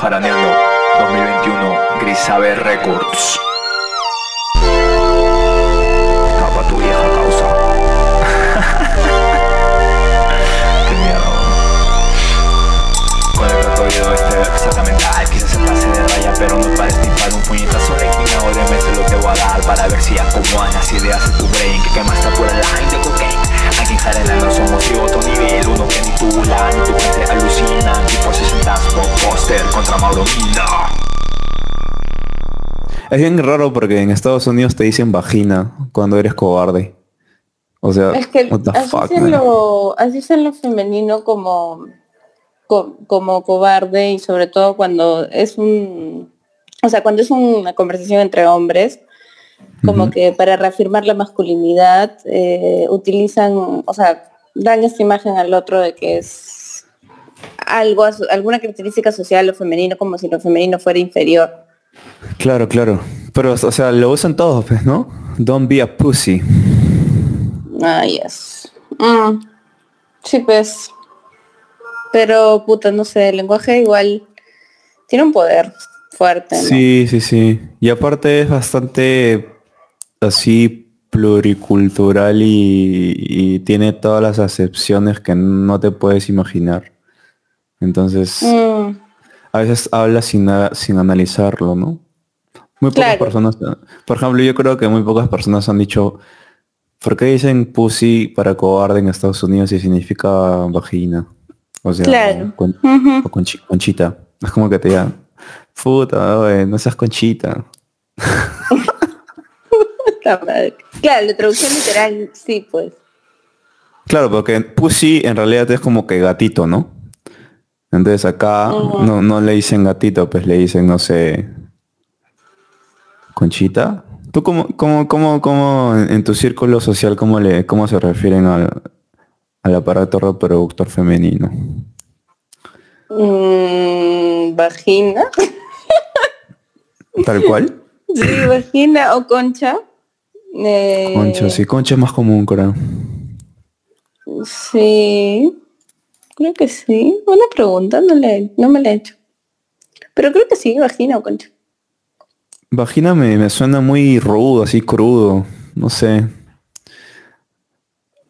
Jaraneando 2021 Grisabe Records. Tapa tu vieja causa. Qué miedo. Con el oído este verso mental Quizás se pase de raya pero no para lo te voy a dar Para ver si acomodan las ideas en tu brain Que quemaste por el line de cocaine Aquí en Jarena no somos y otro nivel Uno que ni tú la ni tu gente alucina Tipo 60 póster contra Mauro Mina Es bien raro porque en Estados Unidos te dicen vagina cuando eres cobarde. O sea, Es que what the así, fuck, es en man? lo, así es en lo femenino como, co- como cobarde y sobre todo cuando es un, o sea, cuando es una conversación entre hombres, como que para reafirmar la masculinidad eh, utilizan, o sea, dan esta imagen al otro de que es algo, alguna característica social lo femenino como si lo femenino fuera inferior. Claro, claro. Pero, o sea, lo usan todos, pues, ¿no? Don't be a pussy. Ah, yes. Mm, Sí, pues. Pero, puta, no sé, el lenguaje igual tiene un poder fuerte, ¿no? Sí, sí, sí. Y aparte es bastante así pluricultural y, y tiene todas las acepciones que no te puedes imaginar. Entonces, Mm, a veces habla sin, sin analizarlo, ¿no? Muy pocas Claro. personas, por ejemplo, yo creo que muy pocas personas han dicho, ¿por qué dicen pussy para cobarde en Estados Unidos si significa vagina? O sea, Claro. con- o conchi- conchita. Es como que te digan, puta, oye, no seas conchita. Puta madre. Claro, la traducción literal, sí, pues. Claro, porque pussy en realidad es como que gatito, ¿no? Entonces acá no, no le dicen gatito, pues le dicen, no sé, conchita. ¿Tú cómo, cómo, cómo, cómo en en tu círculo social, cómo, le, cómo se refieren al, al aparato reproductor femenino? Mm, vagina. ¿Tal cual? Sí, vagina o concha. Eh, Concha, sí, concha es más común, creo. Sí, creo que sí. Buena pregunta, no, le, no me la he hecho. Pero creo que sí, vagina o concha. Vagina me, me suena muy rudo, así crudo, no sé.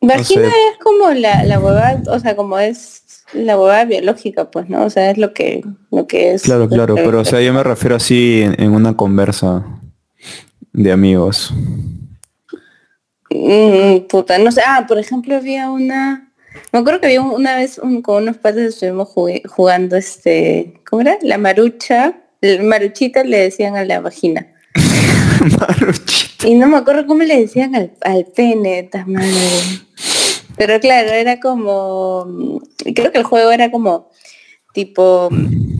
Vagina sé. es como la, la huevada, o sea, como es la huevada biológica, pues, ¿no? O sea, es lo que, lo que es. Claro, claro, pero o sea, yo me refiero así en, en una conversa de amigos. Mm, puta, no sé. Ah, por ejemplo, había una... Me acuerdo que había un- una vez un- con unos padres estuvimos jugando este... ¿Cómo era? La marucha. El maruchita le decían a la vagina. Maruchita. Y no me acuerdo cómo le decían al, al pene, madre. Pero claro, era como... mm, Creo que el juego era como tipo... mm,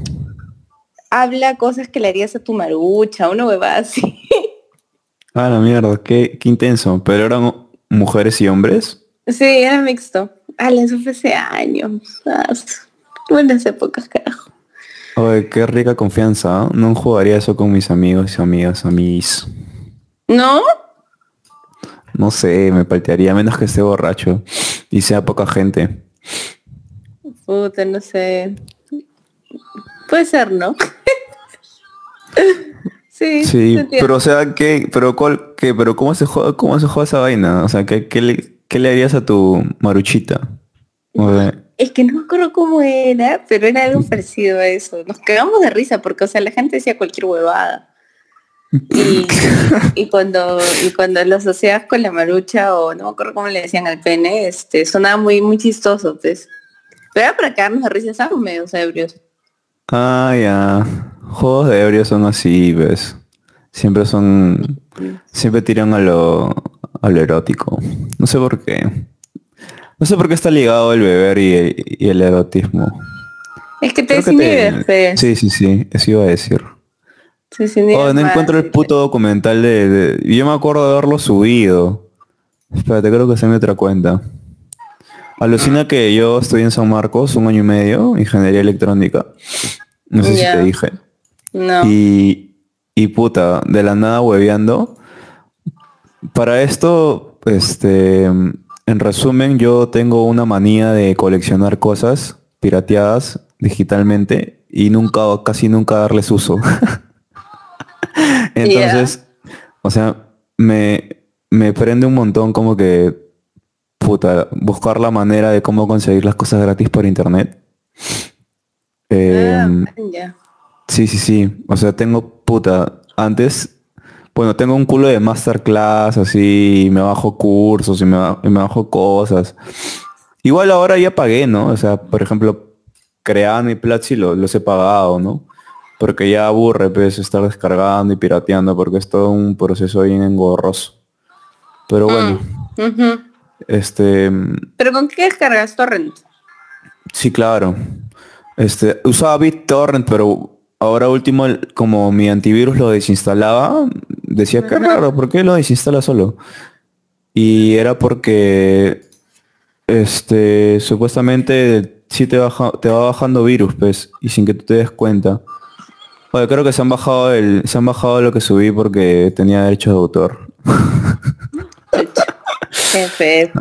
Habla cosas que le harías a tu marucha, una huevada así. Ah, la mierda, qué, qué intenso. Pero eran mujeres y hombres. Sí, era mixto. Ah, eso fue hace años. Ah, buenas épocas, carajo. Oye, qué rica confianza. ¿ah? No jugaría eso con mis amigos y amigas, mis. ¿No? No sé, me paltearía menos que esté borracho y sea poca gente. Puta, no sé. Puede ser, ¿no? sí. Sí, pero o sea, ¿qué? Pero cuál, qué? Pero cómo se juega, cómo se juega esa vaina? O sea, ¿qué, qué le, qué le harías a tu maruchita? O sea, Es que no me acuerdo cómo era, pero era algo parecido a eso. Nos cagamos de risa porque, o sea, la gente decía cualquier huevada. Y, y cuando y cuando lo asociabas con la marucha o no me acuerdo cómo le decían al pene, este, sonaba muy muy chistoso, pues. Pero era para cagarnos de risa, estábamos medio ebrios. Ah, ya. Juegos de ebrio son así, ¿ves? Siempre son... Siempre tiran a lo, a lo erótico. No sé por qué. No sé por qué está ligado el beber y, y el erotismo. Es que te Creo que te- desinhibes, pues. Sí, sí, sí. Eso iba a decir. Te desinhibes Oh, no encuentro el sí, puto documental de, de- Yo me acuerdo de haberlo subido. Espérate, creo que se me otra cuenta. Alucina que yo estoy en San Marcos un año y medio, ingeniería electrónica. No sé si te dije. No. Y, y puta, de la nada hueveando. Para esto, este, en resumen, yo tengo una manía de coleccionar cosas pirateadas digitalmente y nunca, casi nunca darles uso. Entonces, o sea, me, me prende un montón como que, puta, buscar la manera de cómo conseguir las cosas gratis por internet. Em, Ah, sí, sí, sí. O sea, tengo, puta, antes, bueno, tengo un culo de masterclass, así, y me bajo cursos y me, y me bajo cosas. Igual ahora ya pagué, ¿no? O sea, por ejemplo, Crean y Platzi lo- los he pagado, ¿no? Porque ya aburre, pues, estar descargando y pirateando, porque es todo un proceso bien engorroso. Pero bueno, Ujú. este, ¿Pero con qué descargas torrent? sí, claro. Este, usaba BitTorrent, pero ahora último, como mi antivirus lo desinstalaba, decía que raro, ¿por qué lo desinstala solo? Y era porque, este, supuestamente sí te, baja, te va bajando virus, pues, y sin que tú te des cuenta. Oye, creo que se han bajado el, se han bajado lo que subí porque tenía derechos de autor. FF.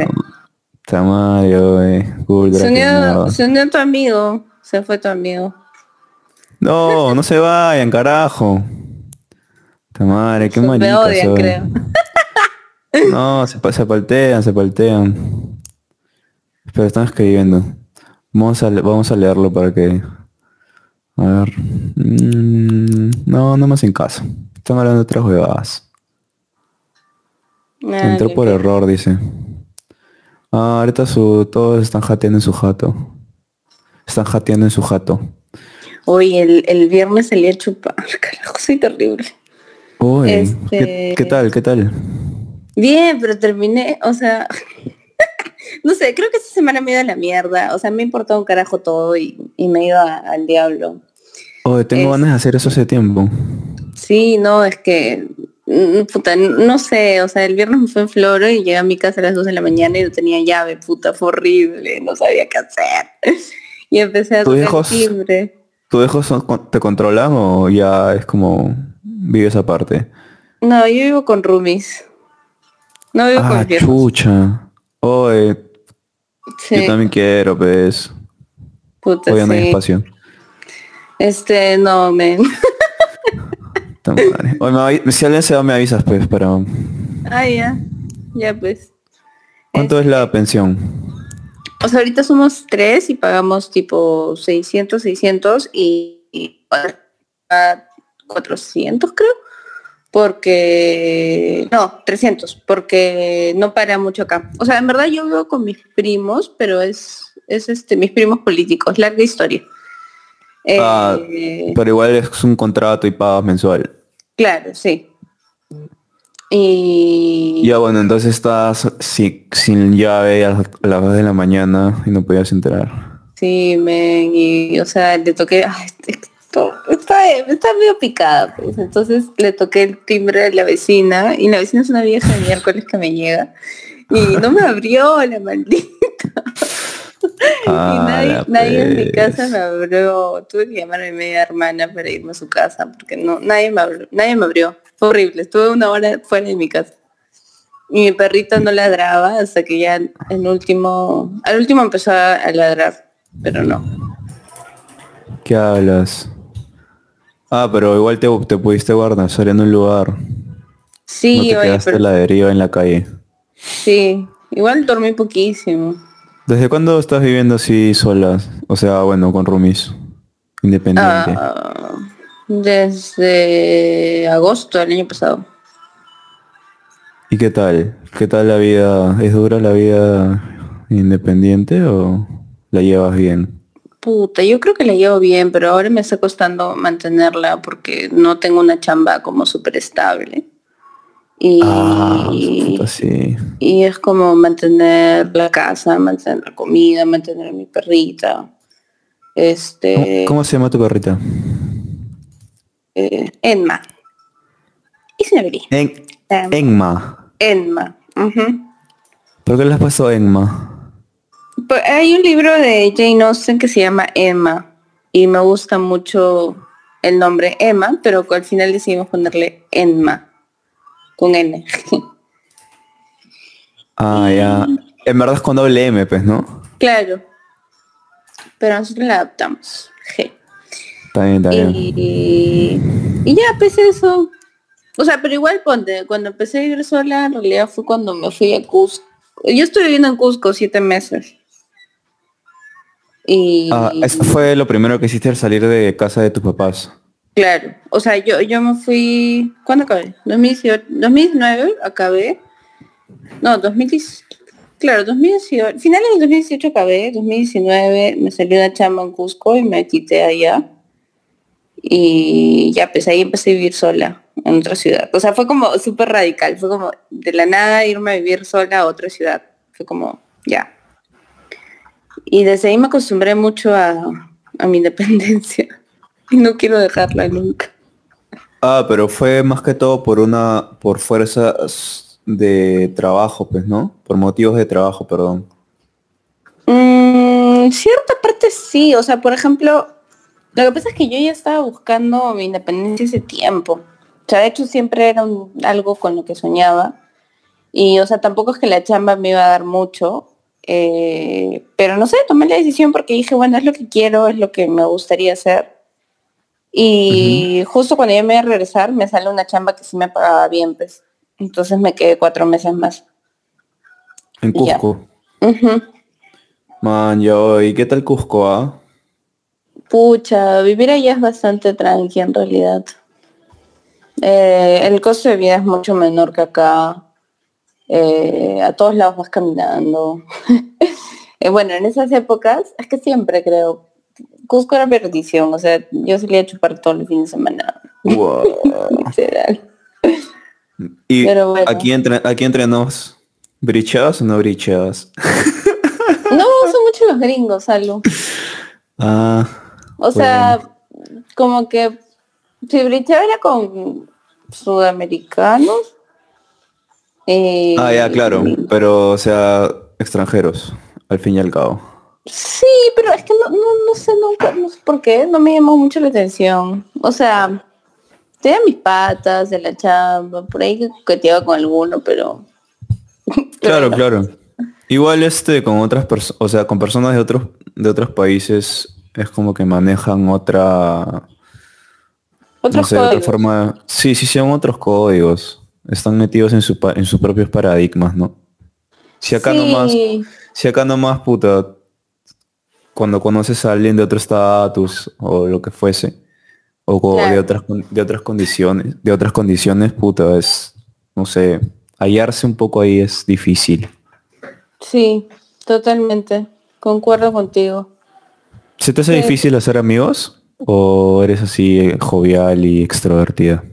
Tamario, eh. Google Se unió, se unió tu amigo. Se fue tu amigo. No, no se vayan, carajo. Tamario, qué Me odian, creo. No, se, se paltean, se paltean. Pero están escribiendo. Vamos a, vamos a leerlo para que... A ver. Mm, no, no más en caso. Están hablando de otras huevadas. Entró por error, dice. Ah, ahorita su, todos están jateando en su jato. Están jateando en su jato. Oye, el, el viernes salí a chupar. Carajo, soy terrible. Uy, ¿qué, Este- qué tal? ¿Qué tal? Bien, pero terminé, o sea, no sé, creo que esta semana me he ido a la mierda. O sea, me ha importado un carajo todo y, y me he ido a- al diablo. Oye, tengo Es- ganas de hacer eso hace tiempo. Sí, no, es que, mm, puta, no sé, o sea, el viernes me fui en Floro y llegué a mi casa a las 2 de la mañana y no tenía llave, puta, fue horrible, no sabía qué hacer. Y empecé a ¿Tus tocar el hijos? timbre. ¿Tus hijos te controlan o ya es como vives aparte? No, yo vivo con roomies. No vivo Ah, con viejos. chucha. Oye, Sí, yo también quiero, pues. puta, Hoy no hay sí. espacio. Este, no, men. Me si alguien se va me avisas, pues, pero... Ah, ya. Ya pues. ¿Cuánto es la pensión? O sea, ahorita somos tres y pagamos tipo 600, 600 y, y a 400 creo. Porque... No, 300, porque no para mucho acá. O sea, en verdad yo vivo con mis primos, pero es, es este, mis primos políticos, larga historia. Eh, Ah, Pero igual es un contrato y pagas mensual. Claro, sí. Y... Ya bueno, entonces estás si- sin llave a las- a las 2 de la mañana y no podías entrar. Sí, men, y o sea, le toqué, ay, esto, está, está medio picada, pues. Entonces le toqué el timbre de la vecina, y la vecina es una vieja de miércoles que me llega, y no me abrió la maldita. y nadie, Ah, nadie en mi pues. casa me abrió. Tuve que llamar a mi media hermana para irme a su casa, porque no, nadie me abrió, nadie me abrió. Fue horrible, estuve una hora fuera de mi casa. Y mi perrito no ladraba hasta que ya en último, al último empezó a ladrar, pero no. ¿Qué hablas? Ah, pero igual te, te pudiste guardar en un lugar. no Sí, te oye, quedaste pero la deriva en la calle. sí, igual dormí poquísimo. ¿Desde cuándo estás viviendo así solas? O sea, bueno, con roomies. Independiente. Ah, desde agosto del año pasado. ¿Y qué tal? ¿Qué tal la vida? ¿Es dura la vida independiente o la llevas bien? Puta, yo creo que la llevo bien, pero ahora me está costando mantenerla porque no tengo una chamba como súper estable. Y, Ah, puta, sí. y es como mantener la casa, mantener la comida, mantener a mi perrita. ¿Cómo, Este, cómo se llama tu perrita? eh, Enma. Y se me abrí. En, Enma. Enma. ujú. ¿Por qué le has puesto Enma? Pues hay un libro de Jane Austen que se llama Emma y me gusta mucho el nombre Emma, pero al final decidimos ponerle Enma con N. Ah, ya. En verdad es con doble M, pues, ¿no? claro. Pero nosotros la adaptamos. G. Está bien, está bien. Y, y ya, pues eso. O sea, pero igual ponte, cuando empecé a vivir sola, en realidad fue cuando me fui a Cusco. Yo estuve viviendo en Cusco siete meses. Y Ah, eso fue lo primero que hiciste al salir de casa de tus papás. Claro, o sea, yo, yo me fui, ¿cuándo acabé? 2018, 2019 acabé. No, 2010, claro, 2018, finales del 2018 acabé, 2019 me salió una chamba en Cusco y me quité allá. Y ya, pues ahí empecé a vivir sola en otra ciudad. O sea, fue como súper radical, fue como de la nada irme a vivir sola a otra ciudad. Fue como, ya. Y desde ahí me acostumbré mucho a, a mi independencia. Y no quiero dejarla nunca. Ah, pero fue más que todo por una, por fuerzas de trabajo, pues, ¿no? Por motivos de trabajo, perdón. Mm, cierta parte sí, o sea, por ejemplo, lo que pasa es que yo ya estaba buscando mi independencia ese tiempo. O sea, de hecho siempre era un- algo con lo que soñaba. Y, o sea, tampoco es que la chamba me iba a dar mucho. eh, pero no sé, tomé la decisión porque dije, bueno, es lo que quiero, es lo que me gustaría hacer. Y justo cuando yo me iba a regresar, me sale una chamba que sí me pagaba bien, pues. Entonces me quedé cuatro meses más. En Ya. Cusco. Man, yo, ¿y qué tal Cusco, ah? Pucha, vivir allá es bastante tranqui en realidad. Eh, el costo de vida es mucho menor que acá. Eh, a todos lados vas caminando. Eh, bueno, en esas épocas, es que siempre creo, Cusco era perdición, o sea, yo salía a chupar todo el fin de semana. Wow. literal. Y Pero bueno. aquí entre, aquí entre nos, ¿bricheabas o no bricheabas? No son mucho los gringos, Salud. Ah, O sea, como que si brichaba era con sudamericanos. eh, ah, ya, claro. Pero, o sea, extranjeros, al fin y al cabo. Sí, pero es que no, no, no sé nunca, no sé por qué, no me llamó mucho la atención. O sea, tenía mis patas de la chamba, por ahí que coqueteaba con alguno, pero... Claro, claro. Igual este con otras personas, o sea, con personas de otros de otros países es como que manejan otra no sé, otra forma. Sí, sí son otros códigos. Están metidos en su en sus propios paradigmas, ¿no? Si acá nomás Sí, si acá nomás puta cuando conoces a alguien de otro estatus o lo que fuese o de otras de otras condiciones, de otras condiciones, puta, es no sé, hallarse un poco ahí es difícil. sí, totalmente, concuerdo contigo. ¿Se te hace Sí. difícil hacer amigos? ¿O eres así eh, jovial y extrovertida?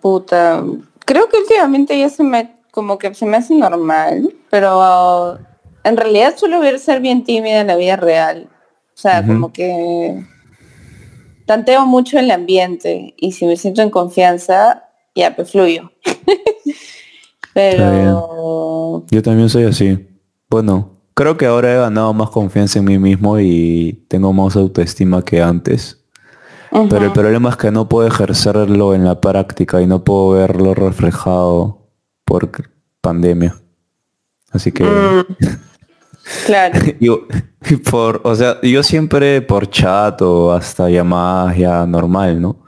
Puta, creo que últimamente ya se me, como que se me hace normal, pero en realidad suelo ver ser bien tímida en la vida real. O sea, como que tanteo mucho el ambiente y si me siento en confianza, ya pues fluyo. pero Yo también soy así. Bueno, creo que ahora he ganado más confianza en mí mismo y tengo más autoestima que antes. Pero el problema es que no puedo ejercerlo en la práctica y no puedo verlo reflejado por pandemia. Así que mm, claro, yo, por, o sea, yo siempre por chat o hasta llamadas ya normal, ¿no?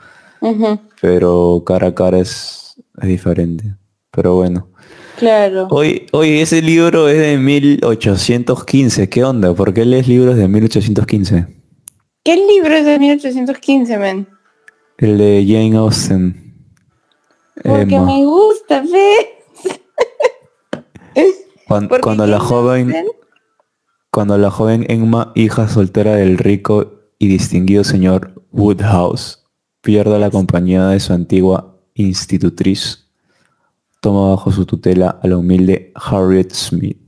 Pero cara a cara es, es diferente. Pero bueno. claro. Hoy, hoy ese libro es de 1815. ¿Qué onda? ¿Por qué lees libros de 1815? ¿Qué libro es de 1815, men? El de Jane Austen. Porque Emma. me gusta, ¿ves? Cuando la joven, Austen- cuando la joven Emma, hija soltera del rico y distinguido señor Woodhouse, pierde la compañía de su antigua institutriz, toma bajo su tutela a la humilde Harriet Smith.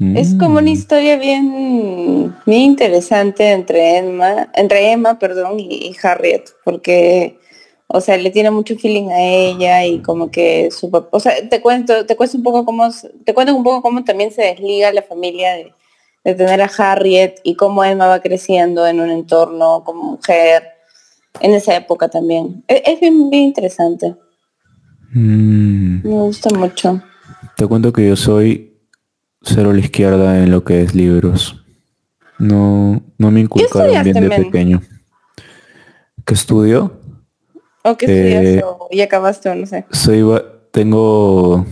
Es como Mm. una historia bien, bien interesante entre Emma, entre Emma, perdón, y, y Harriet, porque, o sea, le tiene mucho feeling a ella y como que su papá, o sea, te cuento, te cuento un poco cómo, te cuento un poco cómo también se desliga la familia de, de tener a Harriet y cómo Emma va creciendo en un entorno como mujer en esa época también. Es, es bien, bien interesante, Mm. me gusta mucho. Te cuento que yo soy cero a la izquierda en lo que es libros. No, no me inculcaron bien estudiaste, de pequeño. ¿Qué estudio? ¿O qué Eh, estudias o y acabaste no sé? Soy tengo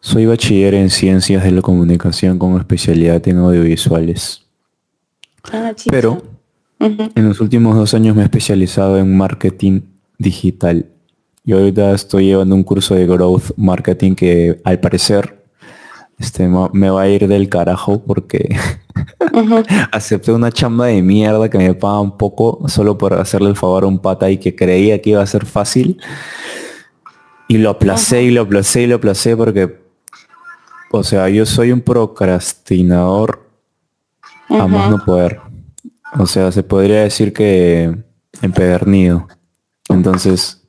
soy bachiller en ciencias de la comunicación con especialidad en audiovisuales. Ah. Pero en los últimos dos años me he especializado en marketing digital. Y ahorita estoy llevando un curso de growth marketing que al parecer este, me va a ir del carajo porque acepté una chamba de mierda que me pagan poco solo por hacerle el favor a un pata y que creía que iba a ser fácil. Y lo aplacé y lo aplacé y lo aplacé porque, o sea, yo soy un procrastinador a más no poder. O sea, se podría decir que empedernido. Entonces,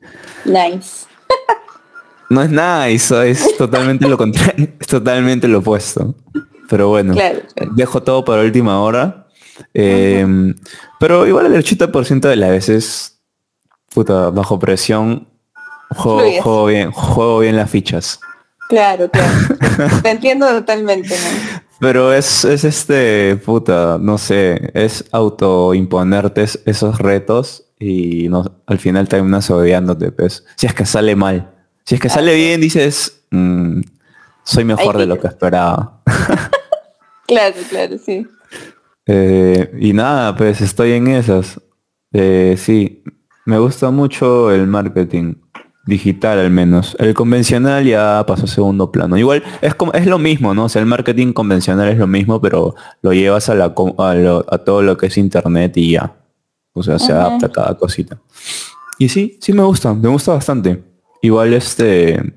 Nice. No es nada, eso es totalmente lo contrario, es totalmente lo opuesto. Pero bueno, Claro, claro. dejo todo para última hora. Eh, Pero igual el 80% de las veces, puta, bajo presión, juego, bien, juego bien las fichas. Claro, claro. Te entiendo totalmente, ¿no? Pero es, es este, puta, no sé, es autoimponerte es- esos retos y no, al final terminas odiándote, pues. Si es que sale mal. Si es que sale bien, dices, "Mm, soy mejor de lo que esperaba. Claro, claro, sí. Eh, y nada, pues estoy en esas. Eh, sí, me gusta mucho el marketing digital al menos. El convencional ya pasó a segundo plano. Igual es como es lo mismo, ¿no? O sea, el marketing convencional es lo mismo, pero lo llevas a la a, lo- a todo lo que es internet y ya. O sea, se adapta a cada cosita. Y sí, sí me gusta, me gusta bastante. Igual este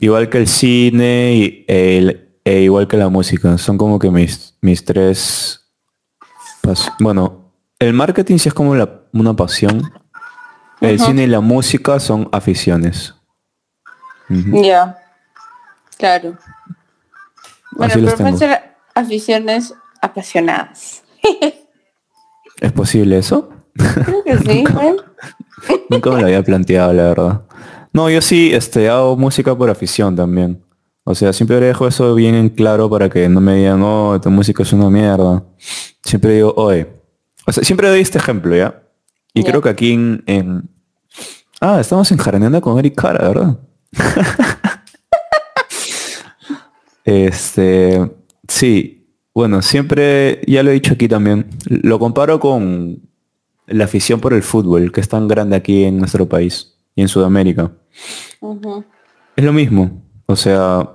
igual que el cine y el, e igual que la música. Son como que mis, mis tres pas- bueno, el marketing sí es como la- una pasión. El cine y la música son aficiones. Ya. Claro. Bueno, pero pueden ser aficiones apasionadas. ¿Es posible eso? Creo que sí, ¿eh? Nunca me lo había planteado, la verdad. No, yo sí este, hago música por afición también. O sea, siempre dejo eso bien en claro para que no me digan, no, tu música es una mierda. Siempre digo, oye. O sea, siempre doy este ejemplo, ¿ya? Y creo que aquí en, en- Ah, estamos en Jaraneando con Eric Cara, ¿verdad? este... Sí. Bueno, siempre, ya lo he dicho aquí también, lo comparo con la afición por el fútbol, que es tan grande aquí en nuestro país y en Sudamérica. Es lo mismo. O sea,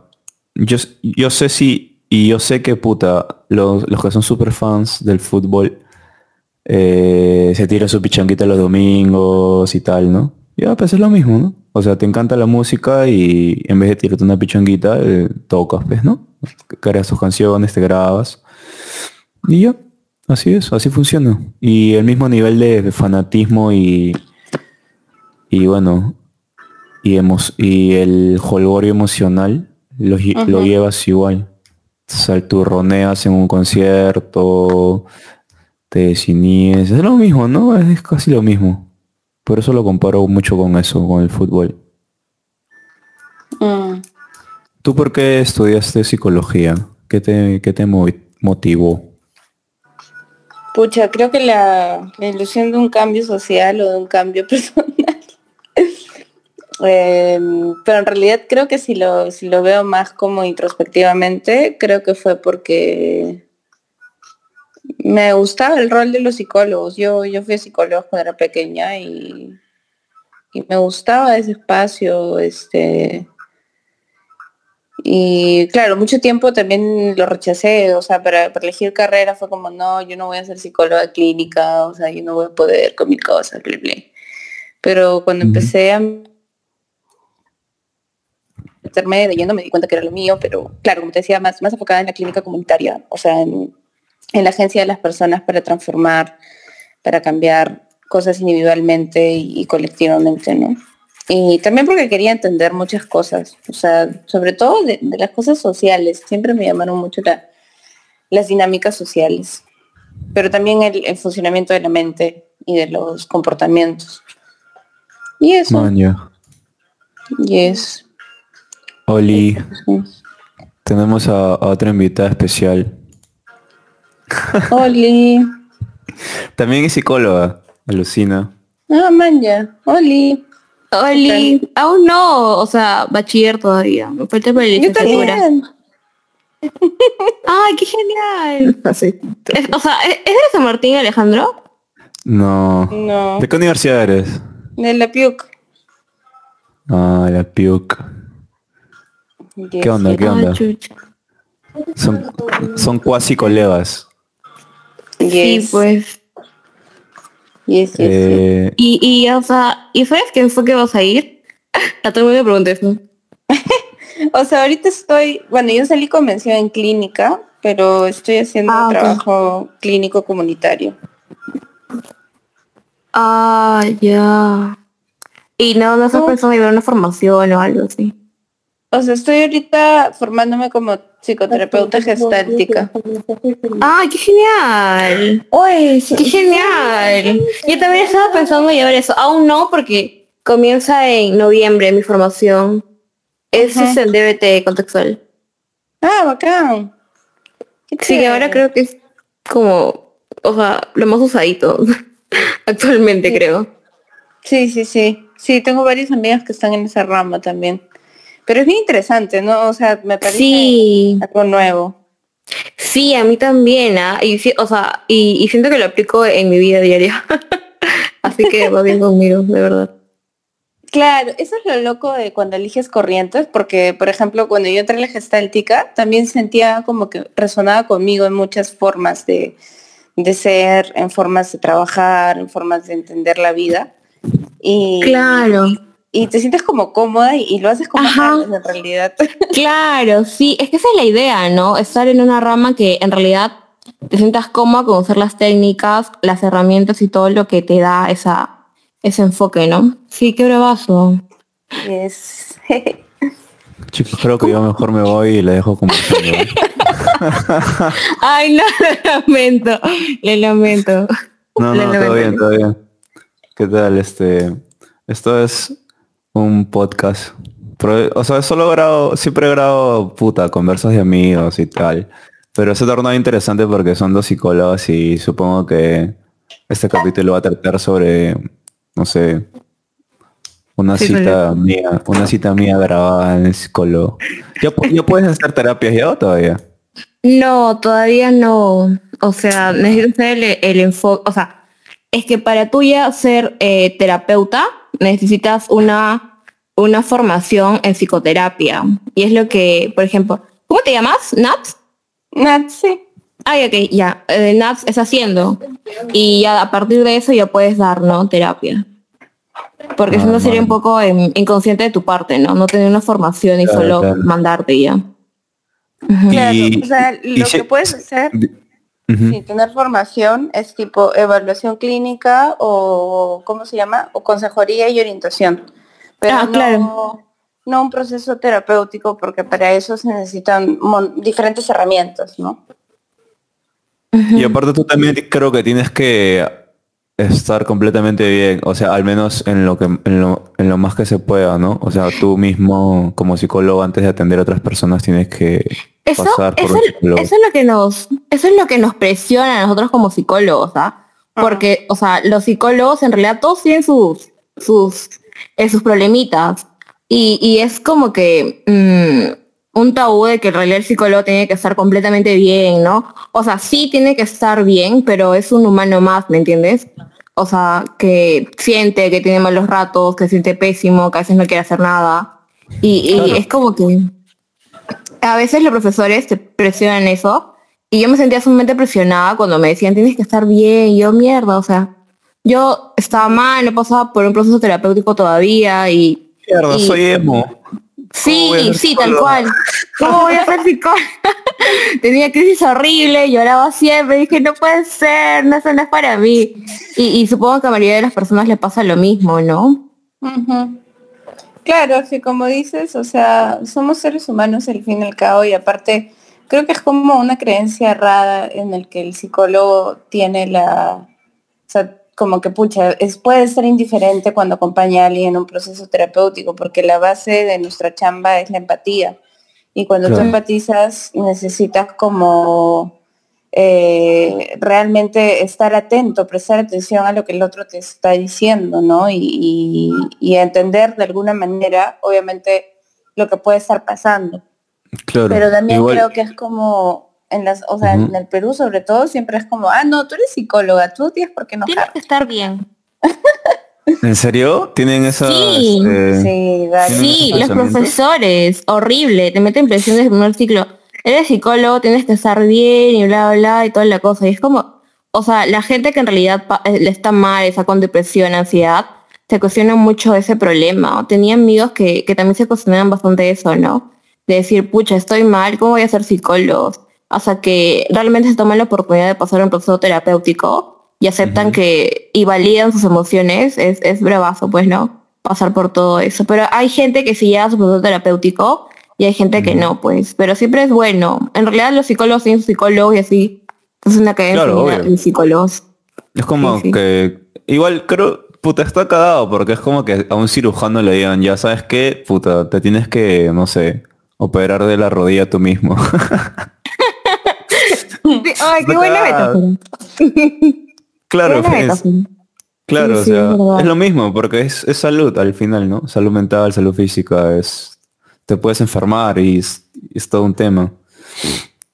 yo, yo sé si, y yo sé que puta, los, los que son super fans del fútbol eh, se tiran su pichanguita los domingos y tal, ¿no? Ya, pues es lo mismo, ¿no? O sea, te encanta la música y en vez de tirarte una pichanguita, eh, tocas, pues, ¿no? Creas tus canciones, te grabas. Y ya, así es, así funciona. Y el mismo nivel de fanatismo y, y bueno, y, emo- y el holgorio emocional lo, lo llevas igual. Salturroneas en un concierto, te desinhibes, es lo mismo, ¿no? Es, es casi lo mismo. Por eso lo comparo mucho con eso, con el fútbol. Mm. ¿Tú por qué estudiaste psicología? ¿Qué te, qué te motivó? Pucha, creo que la, ilusión de un cambio social o de un cambio personal. Em, pero en realidad creo que si lo, si lo veo más como introspectivamente, creo que fue porque me gustaba el rol de los psicólogos. Yo, yo fui psicóloga cuando era pequeña y, y me gustaba ese espacio, este. Y claro, mucho tiempo también lo rechacé, o sea, para, para elegir carrera fue como, no, yo no voy a ser psicóloga clínica, o sea, yo no voy a poder con mil cosas, bla, bla. Pero cuando empecé a meterme de lleno me di cuenta que era lo mío, pero claro, como te decía, más, más enfocada en la clínica comunitaria, o sea, en, en la agencia de las personas para transformar, para cambiar cosas individualmente y, y colectivamente, ¿no? Y también porque quería entender muchas cosas, o sea, sobre todo de, de las cosas sociales, siempre me llamaron mucho la- las dinámicas sociales, pero también el, el funcionamiento de la mente y de los comportamientos. Y eso, Man, ya. y es... Oli, sí. tenemos a, a otra invitada especial. Oli. También es psicóloga, alucina. Ah, man, ya. Oli. Aún no, o sea, bachiller todavía. Me falta para la Yo licenciatura. también. Ay, qué genial. Es- o sea, ¿es es de San Martín, Alejandro? No. No. ¿De qué universidad eres? De la PIUC. Ah, la PIUC. ¿Qué onda? ¿Qué Ah, onda? chucha. Son, son cuasi colegas. Yes. Sí, pues. Yes, yes, yes. Eh, Y, y, o sea, ¿y sabes quién fue que vas a ir? A todo el mundo eso. O sea, ahorita estoy, bueno, yo salí convencida en clínica, pero estoy haciendo Ah, trabajo clínico comunitario. Ah, ya. Y no, no estás No. pensando en una formación o algo así. O sea, estoy ahorita formándome como psicoterapeuta gestáltica. ¡Ay, qué genial! ¡Uy, qué genial! Yo también estaba pensando en llevar eso. Aún no, porque comienza en noviembre mi formación. Ese Ajá. es el DBT contextual. Ah, bacán. Qué Sí, ahora creo que es como, o sea, lo más usadito actualmente, creo. Sí, sí, sí. Sí, tengo varias amigas que están en esa rama también. Pero es bien interesante, ¿no? O sea, me parece Sí, algo nuevo. sí, a mí también, ¿ah? Y sí, o sea, y, y siento que lo aplico en mi vida diaria. Así que va bien conmigo, de verdad. Claro, eso es lo loco de cuando eliges corrientes, porque, por ejemplo, cuando yo entré en la gestáltica, también sentía como que resonaba conmigo en muchas formas de, de ser, en formas de trabajar, en formas de entender la vida. Y, Claro. y te sientes como cómoda y, y lo haces como ganas, en realidad. Claro, sí, es que esa es la idea, ¿no? Estar en una rama que en realidad te sientas cómoda, conocer las técnicas, las herramientas y todo lo que te da esa, ese enfoque, ¿no? Sí, qué bravazo. Es- chicos, creo que yo mejor me voy y le dejo conversando. ¿eh? Ay, no, lo lamento, lo lamento. No, no, todo bien, todo bien. ¿Qué tal? Este, esto es un podcast. Pro- o sea, solo grabo, siempre grabo, puta, conversas de amigos y tal. Pero se tornado interesante porque son dos psicólogos y supongo que este capítulo va a tratar sobre, no sé, una Sí, cita mía, una cita mía grabada en el psicólogo. ¿Ya, ya puedes hacer terapias ya o todavía? No, todavía no. O sea, necesito hacer el, el enfoque. O sea, es que para tú ya ser eh, terapeuta necesitas una, una formación en psicoterapia. Y es lo que, por ejemplo, ¿cómo te llamas? ¿Nats? Nat, sí. Ay, ok, ya. Eh, Nats es haciendo. Y ya a partir de eso ya puedes dar, ¿no? Terapia. Porque Ah, si no sería un poco inconsciente de tu parte, ¿no? No tener una formación y Claro, solo claro. mandarte ya. Claro, Y- o sea, lo que puedes hacer Sí, tener formación es tipo evaluación clínica o, ¿cómo se llama? O consejería y orientación. Pero Ah, no, claro. no un proceso terapéutico porque para eso se necesitan diferentes herramientas, ¿no? Y aparte tú también creo que tienes que estar completamente bien, o sea, al menos en lo que en lo, en lo más que se pueda, ¿no? O sea, tú mismo como psicólogo antes de atender a otras personas tienes que Eso, pasar por eso, un psicólogo. eso es lo que nos, eso es lo que nos presiona a nosotros como psicólogos, ¿ah? Porque, o sea, los psicólogos en realidad todos tienen sus, sus, eh, sus problemitas. Y, y es como que mm, un tabú de que en realidad el psicólogo tiene que estar completamente bien, ¿no? O sea, sí tiene que estar bien, pero es un humano más, ¿me entiendes? O sea, que siente que tiene malos ratos, que se siente pésimo, que a veces no quiere hacer nada. Y, y Claro. es como que a veces los profesores te presionan eso y yo me sentía sumamente presionada cuando me decían tienes que estar bien, y yo mierda, o sea, yo estaba mal, no pasaba por un proceso terapéutico todavía y Mierda, y- soy emo. sí, sí, tal cual. ¿Cómo voy a ser psicóloga? Tenía crisis horrible, lloraba siempre, dije no puede ser, no, eso no es para mí. Y, y supongo que a la mayoría de las personas le pasa lo mismo, ¿no? Ujú. Claro, que como dices, o sea, somos seres humanos al fin y al cabo y aparte creo que es como una creencia errada en el que el psicólogo tiene la, o sea, como que pucha, es, puede ser indiferente cuando acompaña a alguien en un proceso terapéutico porque la base de nuestra chamba es la empatía y cuando tú Claro. empatizas necesitas como eh, realmente estar atento, prestar atención a lo que el otro te está diciendo, ¿no? Y, y entender de alguna manera, obviamente, lo que puede estar pasando. Claro. Pero también igual- creo que es como, en las, o sea, en el Perú sobre todo, siempre es como, ah, no, tú eres psicóloga, tú tienes por qué Tienes enojar. que estar bien. ¿En serio? ¿Tienen esas... Sí. eh, Sí, dale. ¿Tienen Sí, los profesores, horrible, te meten presión desde el primer ciclo. Eres psicólogo, tienes que estar bien y bla, bla, y toda la cosa. Y es como, o sea, la gente que en realidad eh, le está mal, está con depresión, ansiedad, se cuestiona mucho ese problema. Tenía amigos que, que también se cuestionaban bastante eso, ¿no? De decir, pucha, estoy mal, ¿cómo voy a ser psicólogo? Hasta que realmente se toman la oportunidad de pasar un proceso terapéutico y aceptan que, y validan sus emociones, es, es bravazo, pues, ¿no? Pasar por todo eso. Pero hay gente que sí llega a su proceso terapéutico y hay gente que no, pues. Pero siempre es bueno. En realidad los psicólogos sus psicólogos y así. Es una cadena Claro, de psicólogos. Es como Sí, sí. que... Igual creo... Puta, está cagado porque es como que a un cirujano le digan, ya sabes qué, puta, te tienes que, no sé, operar de la rodilla tú mismo. Ay, qué buena metáfora. claro, buena claro, Sí, o sea, es es lo mismo porque es, es salud al final, ¿no? Salud mental, salud física, es... Te puedes enfermar y es, es todo un tema.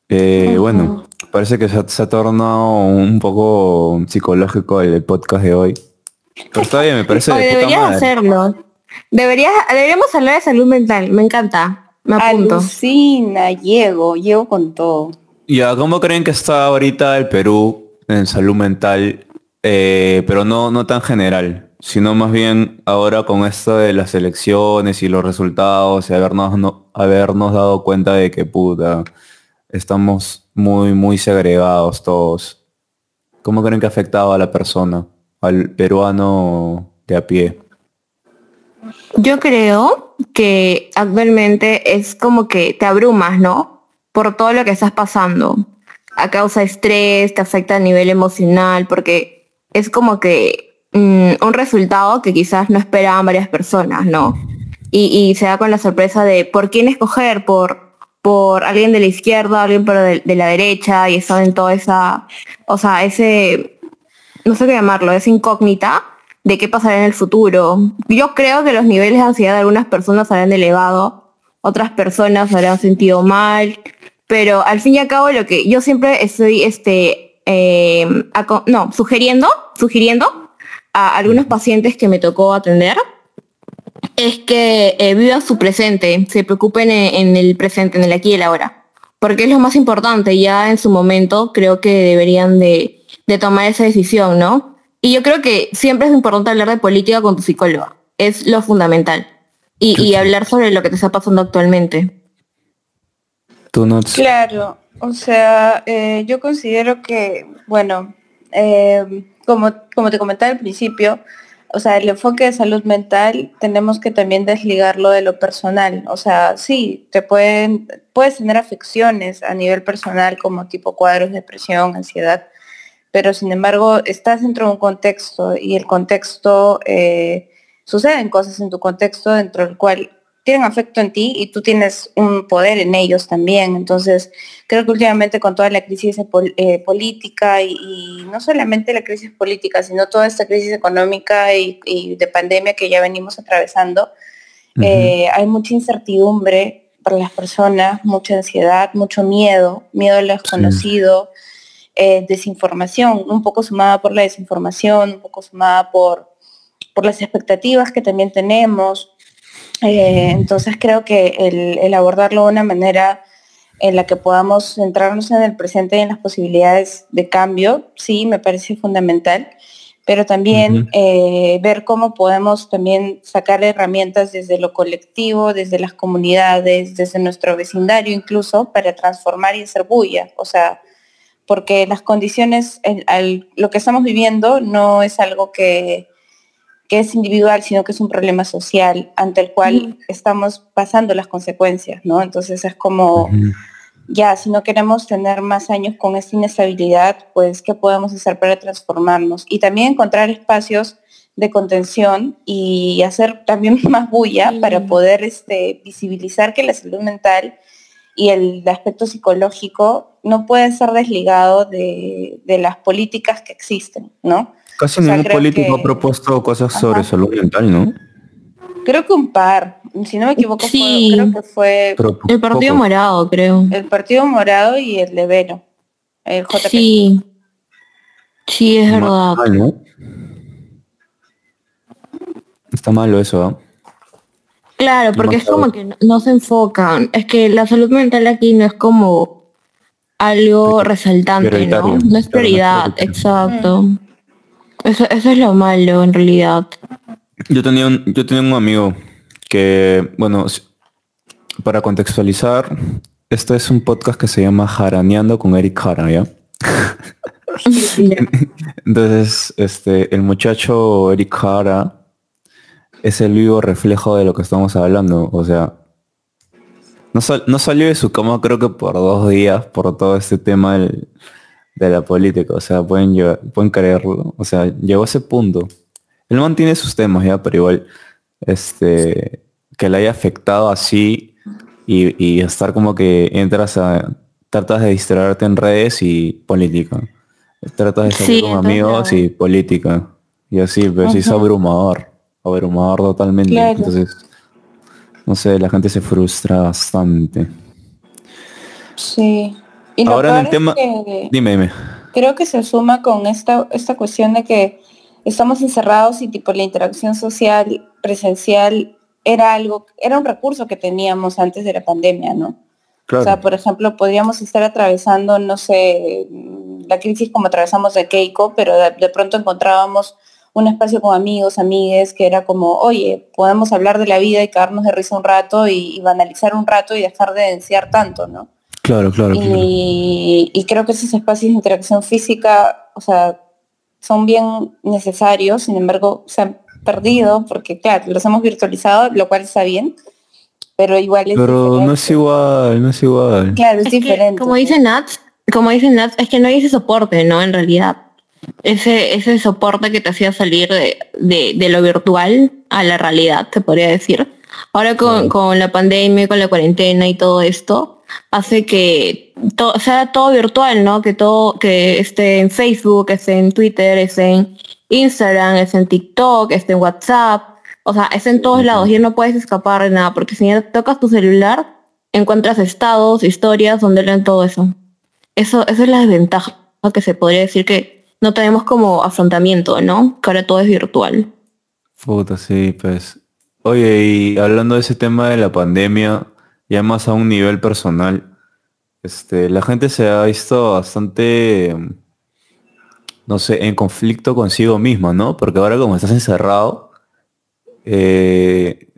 Eh, Bueno, parece que se, ha- se ha tornado un poco psicológico el, el podcast de hoy. Pero está bien, me parece de puta deberías madre. hacerlo. Deberías, deberíamos hablar de salud mental. Me encanta. Me apunto. Alucina, llego, llego con todo. Ya, ¿cómo creen que está ahorita el Perú en salud mental? Eh, pero no, no tan general, sino más bien ahora con esto de las elecciones y los resultados y habernos, no- habernos dado cuenta de que puta, estamos muy, muy segregados todos. ¿Cómo creen que ha afectado a la persona, al peruano de a pie? Yo creo que actualmente es como que te abrumas, ¿no? Por todo lo que estás pasando. A causa de estrés, te afecta a nivel emocional, porque es como que mm, un resultado que quizás no esperaban varias personas, ¿no? Y, se da con la sorpresa de por quién escoger, por, por alguien de la izquierda, alguien por de, la derecha, y están en toda esa, o sea, ese, no sé qué llamarlo, esa incógnita de qué pasará en el futuro. Yo creo que los niveles de ansiedad de algunas personas habrán elevado, otras personas se habrán sentido mal, pero al fin y al cabo lo que yo siempre estoy, este, eh, no, sugiriendo, sugiriendo a algunos pacientes que me tocó atender, es que eh, vivan su presente, se preocupen en, en el presente, en el aquí y el ahora, porque es lo más importante, ya en su momento creo que deberían de, de tomar esa decisión, ¿no? Y yo creo que siempre es importante hablar de política con tu psicólogo, es lo fundamental, y, y hablar sobre lo que te está pasando actualmente. Tú no... Claro, o sea, eh, yo considero que, bueno, eh, como, como te comentaba al principio, o sea, el enfoque de salud mental tenemos que también desligarlo de lo personal. O sea, sí, te pueden, puedes tener afecciones a nivel personal como tipo cuadros de depresión, ansiedad, pero sin embargo estás dentro de un contexto y el contexto, eh, suceden cosas en tu contexto dentro del cual tienen afecto en ti y tú tienes un poder en ellos también. Entonces, creo que últimamente con toda la crisis pol- eh, política y, y no solamente la crisis política, sino toda esta crisis económica y, y de pandemia que ya venimos atravesando, eh, hay mucha incertidumbre para las personas, mucha ansiedad, mucho miedo, miedo a lo desconocido, eh, desinformación, un poco sumada por la desinformación, un poco sumada por, por las expectativas que también tenemos. Eh, entonces creo que el, el abordarlo de una manera en la que podamos centrarnos en el presente y en las posibilidades de cambio, sí, me parece fundamental, pero también eh, ver cómo podemos también sacar herramientas desde lo colectivo, desde las comunidades, desde nuestro vecindario incluso, para transformar y hacer bulla. O sea, porque las condiciones, el- lo que estamos viviendo no es algo que, que es individual, sino que es un problema social ante el cual estamos pasando las consecuencias, ¿no? Entonces es como, ya, si no queremos tener más años con esta inestabilidad, pues, ¿qué podemos hacer para transformarnos? Y también encontrar espacios de contención y hacer también más bulla para poder este, visibilizar que la salud mental y el aspecto psicológico no puede ser desligado de, de las políticas que existen, ¿no? Casi O sea, ningún político que- ha propuesto cosas Ajá. sobre salud mental, ¿no? Creo que un par, si no me equivoco, Sí. fue, creo que fue Pero El Partido poco. Morado, creo. el Partido Morado y el de Vero, el JP. Sí. Sí, es verdad. Mal, ¿no? Está malo eso, ¿ah? Claro, porque es como que no, no se enfocan. Es que la salud mental aquí no es como algo resaltante, ¿no? No es prioridad, exacto. Eso, eso es lo malo en realidad. Yo tenía un, yo tenía un amigo que, bueno, para contextualizar, este es un podcast que se llama Jaraneando con Eric Jara, ¿ya? Entonces, este, el muchacho Eric Jara es el vivo reflejo de lo que estamos hablando. O sea, no salió de su cama creo que por dos días por todo este tema del- de la política. O sea, pueden, llevar- pueden creerlo. O sea, llegó a ese punto. El man tiene sus temas ya, pero igual, este, que le haya afectado así y, y estar como que entras a, tratas de distraerte en redes y política. Tratas de salir Sí, con amigos y política. Y así, pero sí es abrumador. Abrumador totalmente. Claro. Entonces, no sé, la gente se frustra bastante. Sí. Y lo Ahora en el tema- que- Dime, dime. creo que se suma con esta, esta cuestión de que estamos encerrados y tipo la interacción social presencial era algo, era un recurso que teníamos antes de la pandemia, ¿no? Claro. O sea, por ejemplo, podríamos estar atravesando, no sé, la crisis como atravesamos de Keiko, pero de, de pronto encontrábamos un espacio con amigos, amigues, que era como, oye, podemos hablar de la vida y quedarnos de risa un rato y, y banalizar un rato y dejar de denunciar tanto, ¿no? Claro, claro, claro. Y, y creo que esos espacios de interacción física, o sea, son bien necesarios, sin embargo, se han perdido porque, claro, los hemos virtualizado, lo cual está bien, pero igual es Pero no es igual, no es igual. Claro, es, Es que, diferente. como dice Nats, como dice Nats, es que no hay ese soporte, ¿no? En realidad. Ese, ese soporte que te hacía salir de, de, de lo virtual a la realidad, te podría decir. Ahora con, con la pandemia, con la cuarentena y todo esto, hace que todo, sea todo virtual, ¿no? Que todo, que esté en Facebook, esté en Twitter, esté en Instagram, esté en TikTok, esté en WhatsApp. O sea, es en todos lados, ya no puedes escapar de nada, porque si ya tocas tu celular, encuentras estados, historias donde leen todo eso. Eso, eso es la desventaja que se podría decir que no tenemos como afrontamiento, ¿no? Que ahora todo es virtual. Puta, sí, pues. Oye, y hablando de ese tema de la pandemia, ya más a un nivel personal, este, la gente se ha visto bastante, no sé, en conflicto consigo misma, ¿no? Porque ahora como estás encerrado, eh,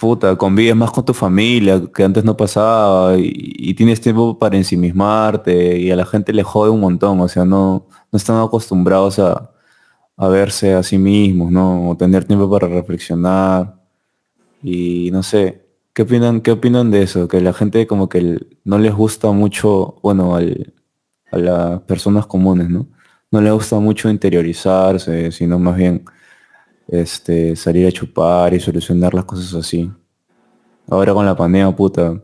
puta, convives más con tu familia, que antes no pasaba, y, y tienes tiempo para ensimismarte, y a la gente le jode un montón, o sea, no, no están acostumbrados a, a verse a sí mismos, ¿no? O tener tiempo para reflexionar. Y no sé, ¿qué opinan, qué opinan de eso? Que la gente como que no les gusta mucho, bueno, al- a las personas comunes, ¿no? No les gusta mucho interiorizarse, sino más bien este, salir a chupar y solucionar las cosas así. Ahora con la pandemia, puta,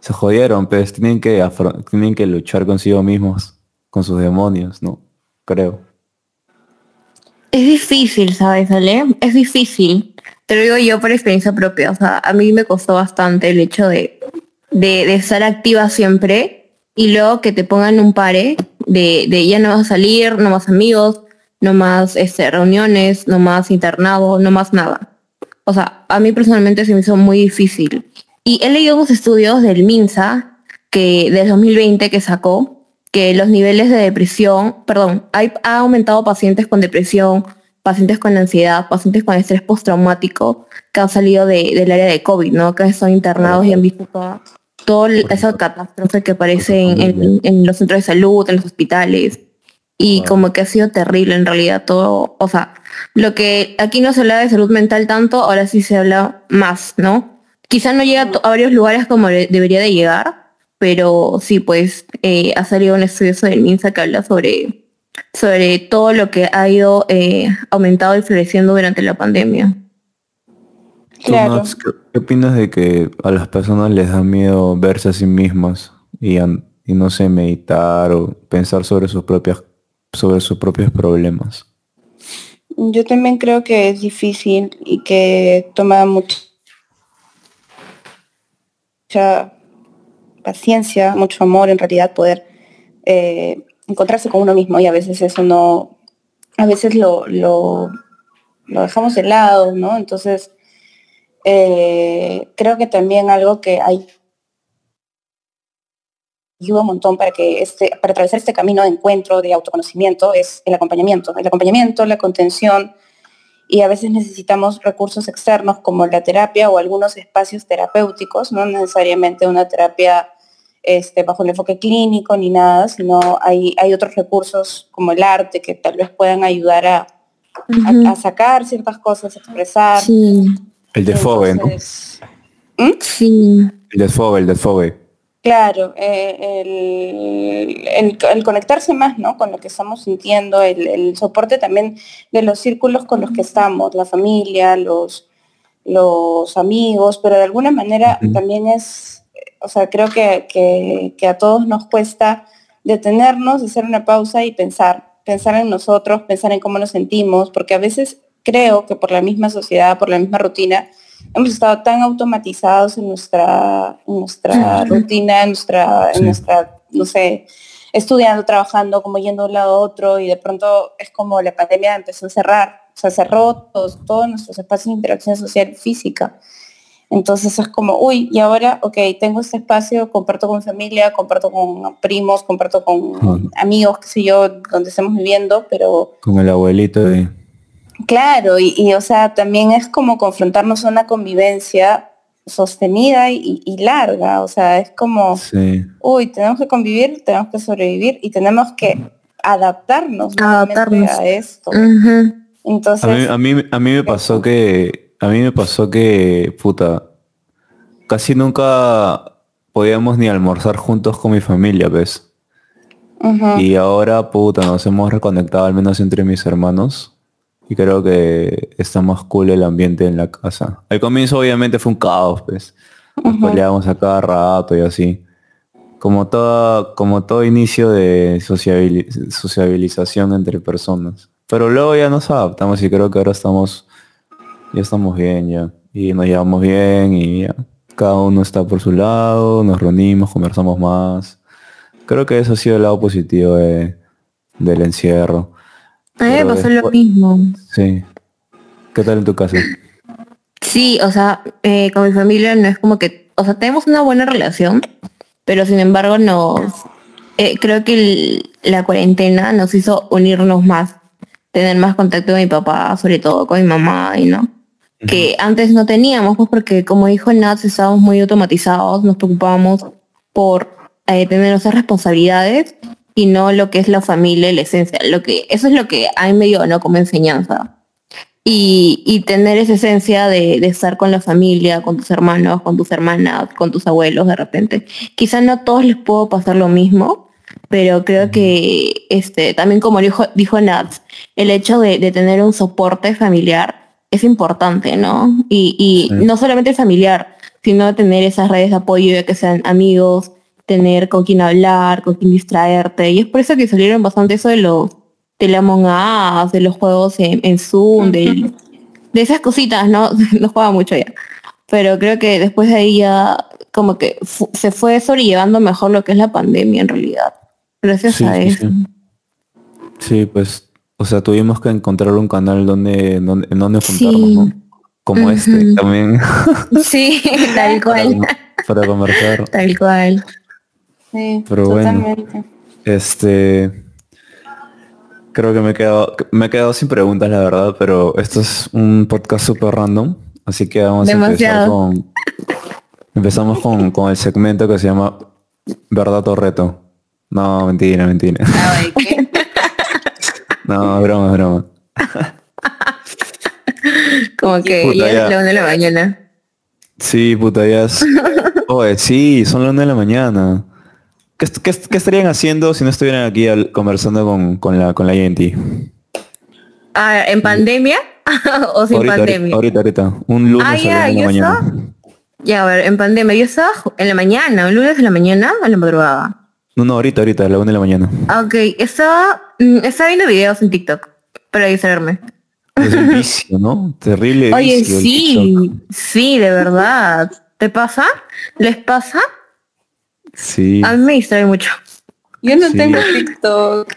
se jodieron, pues tienen que, tienen que luchar consigo mismos, con sus demonios, ¿no? Creo. Es difícil, ¿sabes, Ale? Es difícil. Te lo digo yo por experiencia propia. O sea, a mí me costó bastante el hecho de, de, de estar activa siempre y luego que te pongan un pare de, de ya no vas a salir, no más amigos, no más este, reuniones, no más internado, no más nada. O sea, a mí personalmente se me hizo muy difícil. Y he leído unos estudios del MINSA que del 2020 que sacó que los niveles de depresión, perdón, ha aumentado pacientes con depresión, pacientes con ansiedad, pacientes con estrés postraumático que han salido de- del área de COVID, ¿no? Que son internados y han visto toda, toda esa catástrofe que aparece en, en- en los centros de salud, en los hospitales. Y como que ha sido terrible en realidad todo, o sea, lo que aquí no se habla de salud mental tanto, ahora sí se habla más, ¿no? Quizá no llega a varios lugares como debería de llegar, pero sí, pues eh, ha salido un estudio sobre el MINSA que habla sobre, sobre todo lo que ha ido eh, aumentado y floreciendo durante la pandemia. ¿Tú, Claro. Nats, ¿qué, qué opinas de que a las personas les da miedo verse a sí mismas y no sé, meditar o pensar sobre sus propias sobre sus propios problemas? Yo también creo que es difícil y que toma mucha mucha paciencia, mucho amor en realidad poder eh, encontrarse con uno mismo y a veces eso no, a veces lo, lo, dejamos de lado, ¿no? Entonces, eh, creo que también algo que hay ayuda un montón para que este, para atravesar este camino de encuentro, de autoconocimiento, es el acompañamiento. El acompañamiento, la contención, y a veces necesitamos recursos externos como la terapia o algunos espacios terapéuticos, no necesariamente una terapia este, bajo el enfoque clínico ni nada, sino hay, hay otros recursos como el arte que tal vez puedan ayudar a, a- sacar ciertas cosas, a expresar. Sí, El desfogue, ¿no? Entonces, sí. El desfogue, el desfogue. Claro, eh, el, el- el conectarse más ¿no? con lo que estamos sintiendo, el, el soporte también de los círculos con los que estamos, la familia, los, los amigos, pero de alguna manera también es, o sea, creo que, que- que a todos nos cuesta detenernos, hacer una pausa y pensar, pensar en nosotros, pensar en cómo nos sentimos, porque a veces creo que por la misma sociedad, por la misma rutina, hemos estado tan automatizados en nuestra, en nuestra rutina, en nuestra, en nuestra, no sé, estudiando, trabajando, como yendo de un lado a otro, y de pronto es como la pandemia empezó a cerrar, o sea, cerró todos, todos nuestros espacios de interacción social física. Entonces es como, uy, y ahora, ok, tengo este espacio, comparto con familia, comparto con primos, comparto con amigos, qué sé yo, donde estemos viviendo, pero Con el abuelito y... Claro, y, y, o sea, también es como confrontarnos a una convivencia sostenida y, y larga, o sea, es como, Sí. uy, tenemos que convivir, tenemos que sobrevivir y tenemos que adaptarnos, nuevamente Adaptarnos. a esto. Entonces, A mí, a mí, a mí me pasó que, a mí me pasó que, puta, casi nunca podíamos ni almorzar juntos con mi familia, ¿ves? Y ahora, puta, nos hemos reconectado, al menos entre mis hermanos. Y creo que está más cool el ambiente en la casa. Al comienzo obviamente fue un caos, pues. Nos Ujú. peleábamos a cada rato y así. Como toda, como todo inicio de sociabili- sociabilización entre personas. Pero luego ya nos adaptamos y creo que ahora estamos, ya estamos bien ya. Y nos llevamos bien y ya. Cada uno está por su lado, nos reunimos, conversamos más. Creo que eso ha sido el lado positivo de- del encierro. A mí me pasó lo mismo. Sí. ¿Qué tal en tu casa? Sí, o sea, eh, con mi familia no es como que, o sea, tenemos una buena relación, pero sin embargo nos, eh, creo que el- la cuarentena nos hizo unirnos más, tener más contacto con mi papá, sobre todo con mi mamá y no, que antes no teníamos, pues porque como dijo Nats, estábamos muy automatizados, nos preocupábamos por eh, tener nuestras responsabilidades y no lo que es la familia y la esencia, lo que, eso es lo que a mí me dio, ¿no? Como enseñanza y, y tener esa esencia de, estar con la familia, con tus hermanos, con tus hermanas, con tus abuelos de repente. Quizá no a todos les puedo pasar lo mismo, pero creo que este, también como dijo, dijo Nats, el hecho de tener un soporte familiar es importante, ¿no? Y, y Sí. no solamente familiar, sino tener esas redes de apoyo, ya que sean amigos, tener con quien hablar, con quien distraerte. Y es por eso que salieron bastante eso de los de la Among Us, de los juegos en, en Zoom, de, de esas cositas, ¿no? no jugaba mucho ya. Pero creo que después de ahí ya como que fu- se fue sobrellevando mejor lo que es la pandemia en realidad. Gracias Sí, a sí, eso. sí. Sí, pues, o sea, tuvimos que encontrar un canal donde, donde, en donde juntarnos, Sí. ¿no? Como este también, Sí, tal para, cual, para conversar. tal cual. sí, pero bueno. totalmente. Este, creo que me he quedado, me he quedado sin preguntas, la verdad, pero esto es un podcast súper random, así que vamos a empezar con, empezamos con, con el segmento que se llama Verdad o Reto. No, mentira, mentira. No, broma, broma. Como que Puta, ya ya. es la una de la mañana. Sí, puta, ya es... Oye, sí, son las 1 de la mañana. ¿Qué, qué qué estarían haciendo si no estuvieran aquí al- conversando con, con la con la gente? Ah, ¿En pandemia? o sin ahorita, pandemia. ahorita, ahorita. Un lunes Ah, a ya, la una de mañana. Ya, a ver, en pandemia, yo estaba en la mañana, un lunes en la mañana en la madrugada. No, no, ahorita, ahorita, a la una de la mañana. Ah, Ok, estaba, mm, estaba viendo videos en TikTok para distraerme. Es un vicio, ¿no? Terrible Oye, vicio. sí, sí, de verdad. ¿Te pasa? ¿Les pasa? Sí. A mí me distrae mucho. Yo no Sí. tengo TikTok.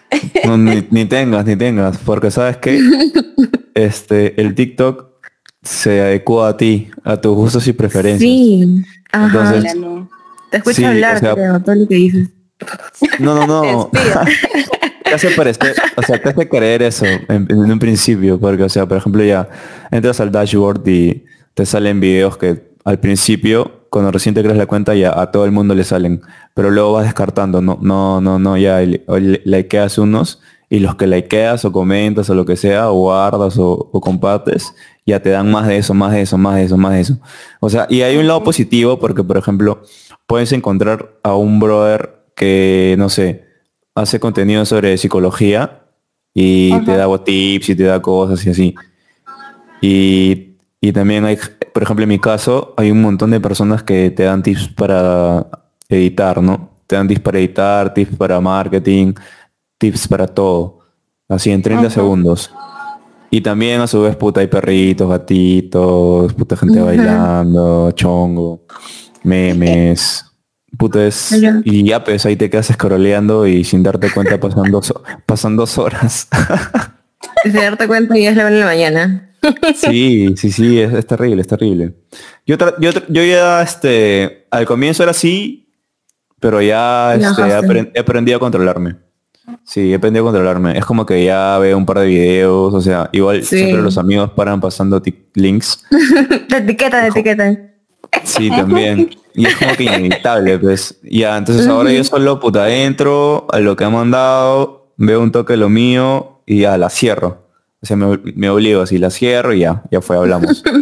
No, ni, ni tengas, ni tengas, porque sabes que este, el TikTok se adecua a ti, a tus gustos y preferencias. Sí. Ajá. Entonces- no. Te escucho sí, o hablar, sea- creo, todo lo que dices. No, no, no. Te hace parecer, o sea, te hace creer eso en, en un principio, porque, o sea, por ejemplo, ya entras al dashboard y te salen videos que al principio, cuando recién te creas la cuenta, ya a todo el mundo le salen, pero luego vas descartando, no, no, no, no, ya likeas unos y los que likeas o comentas o lo que sea, o guardas o, o compartes, ya te dan más de eso, más de eso, más de eso, más de eso. O sea, y hay un lado positivo porque, por ejemplo, puedes encontrar a un brother que, no sé, hace contenido sobre psicología y te da tips y te da cosas y así. Y, y también hay, por ejemplo, en mi caso, hay un montón de personas que te dan tips para editar, ¿no? Te dan tips para editar, tips para marketing, tips para todo. Así en 30 Ajá. segundos. Y también a su vez, puta, hay perritos, gatitos, puta gente bailando, chongo, memes. Puta es... Y ya pues ahí te quedas escroleando y sin darte cuenta pasan dos, pasan dos horas. Y se darte cuenta ya es la de la mañana. Sí, sí, sí, es, es terrible, es terrible. Yo, yo, yo ya, este, al comienzo era así, pero ya este, he, aprendido a controlarme. Sí, he aprendido a controlarme. Es como que ya veo un par de videos, o sea, igual Sí. siempre los amigos paran pasando links. Te etiquetan, te etiquetan. Sí, también. Y es como que inevitable, pues. Ya, entonces ahora yo solo puta entro a lo que ha mandado, veo un toque de lo mío y ya la cierro. O sea, me, me obligo, así la cierro y ya, ya fue, hablamos.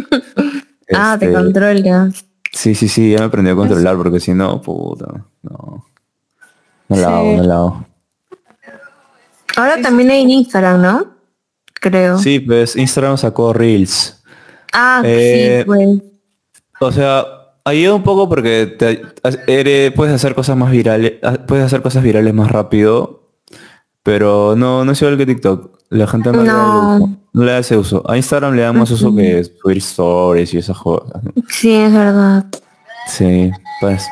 Ah, te Este, controlas. Sí, sí, sí, ya me aprendí a controlar porque si no, puta, no. No la hago, Sí. no la hago. Ahora también hay en Instagram, ¿no? Creo. Sí, pues Instagram sacó Reels. Ah, Eh, sí, pues. O sea, ayuda un poco porque te, eres- puedes hacer cosas más virales, ah, puedes hacer cosas virales más rápido, pero no, no es igual que TikTok. La gente no, Le, da No. uso, le. A Instagram le da más uso que subir stories y esas cosas. Sí, es verdad. Sí, pues.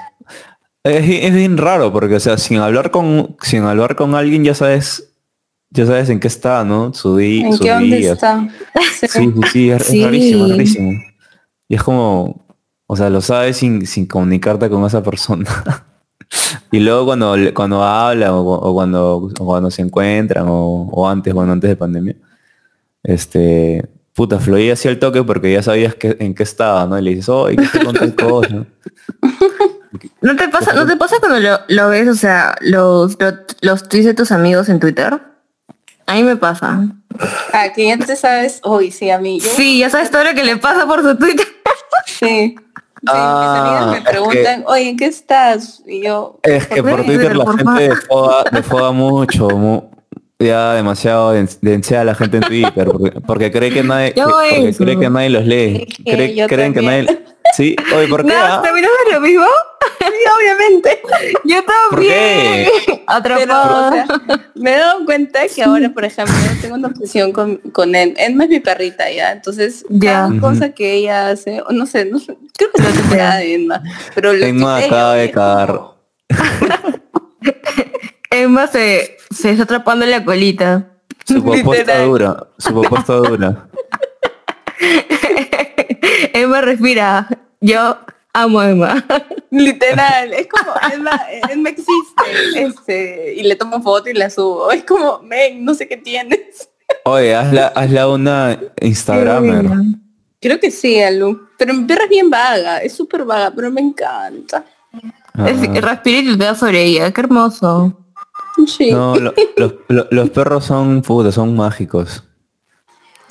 Es, es bien raro porque, o sea, sin hablar con, sin hablar con alguien ya sabes, ya sabes en qué está, ¿no? Su día, ¿En qué dónde días. está? Sí. Sí, sí, sí, es, rarísimo, es rarísimo. Y es como, o sea, lo sabes sin, sin comunicarte con esa persona. y luego cuando, cuando hablan o, o cuando, o cuando se encuentran o, o antes, bueno, antes de pandemia, este, puta, fluía así el toque porque ya sabías que, en qué estaba, ¿no? Y le dices, oh, ¿y qué te con tal cosa? ¿No te pasa, ¿no te pasa cuando lo, lo ves, o sea, los, los, los tweets de tus amigos en Twitter? A mí me pasa. Ah, que ya te sabes. Uy, sí, a mí. Yo, Sí, ya sabes todo lo que le pasa por su Twitter. Sí. Sí, Ah, mis amigas me preguntan, oye, ¿en qué estás? Y yo, Es que por Twitter, la gente defoga, defoga mucho, mu- ya demasiado den- densea a la gente en Twitter, porque, porque cree que nadie, porque cree que nadie los lee. Cree- creen que nadie. Sí, oye, ¿por qué? No, ah? ¿también haces lo mismo? sí, obviamente. Yo también. Pero, Atrapada. o sea, me he dado cuenta que ahora, por ejemplo, tengo una obsesión con, con él. Edma es mi perrita, ¿ya? Entonces, Ya. cada cosa que ella hace, no sé, no sé, creo que es la temporada de Edma, pero lo Emma acaba de cagar. Emma se, se está atrapando en la colita. Su popó está dura, su popó está dura. Emma respira. Yo amo a Emma. Literal, es como, Edma, Edma existe, este, y le tomo foto y la subo. Es como, men, no sé qué tienes. Oye, hazla, hazla una Instagramer. Creo que sí, Alu. Pero mi perra es bien vaga, es súper vaga, pero me encanta. Es, Ah. respira y tutea sobre ella. Qué hermoso. Sí. No, lo- los, lo- los perros son puta, son mágicos.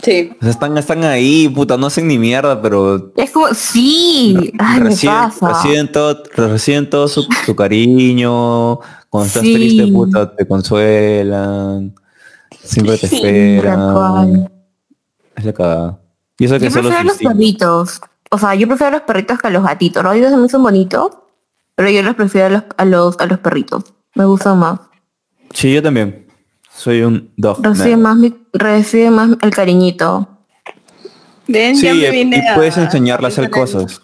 Sí. O sea, están, están ahí, puta, no hacen ni mierda, pero Es como, sí. Ay, me reciben, pasa. reciben todo, reciben todo su, su cariño. Cuando estás Sí. triste, puta, te consuelan. Siempre te Sí, esperan. Es la cagada. Y eso que Yo solo prefiero los perritos. O sea, yo prefiero a los perritos que a los gatitos. Los gatitos también son bonitos, pero yo los prefiero a los, a los, a los perritos. Me gustan más. Sí, yo también. Soy un dog. Recibe man. más, mi- recibe más el cariñito. Ven, Sí, ya me y a- puedes enseñarle a hacer cosas.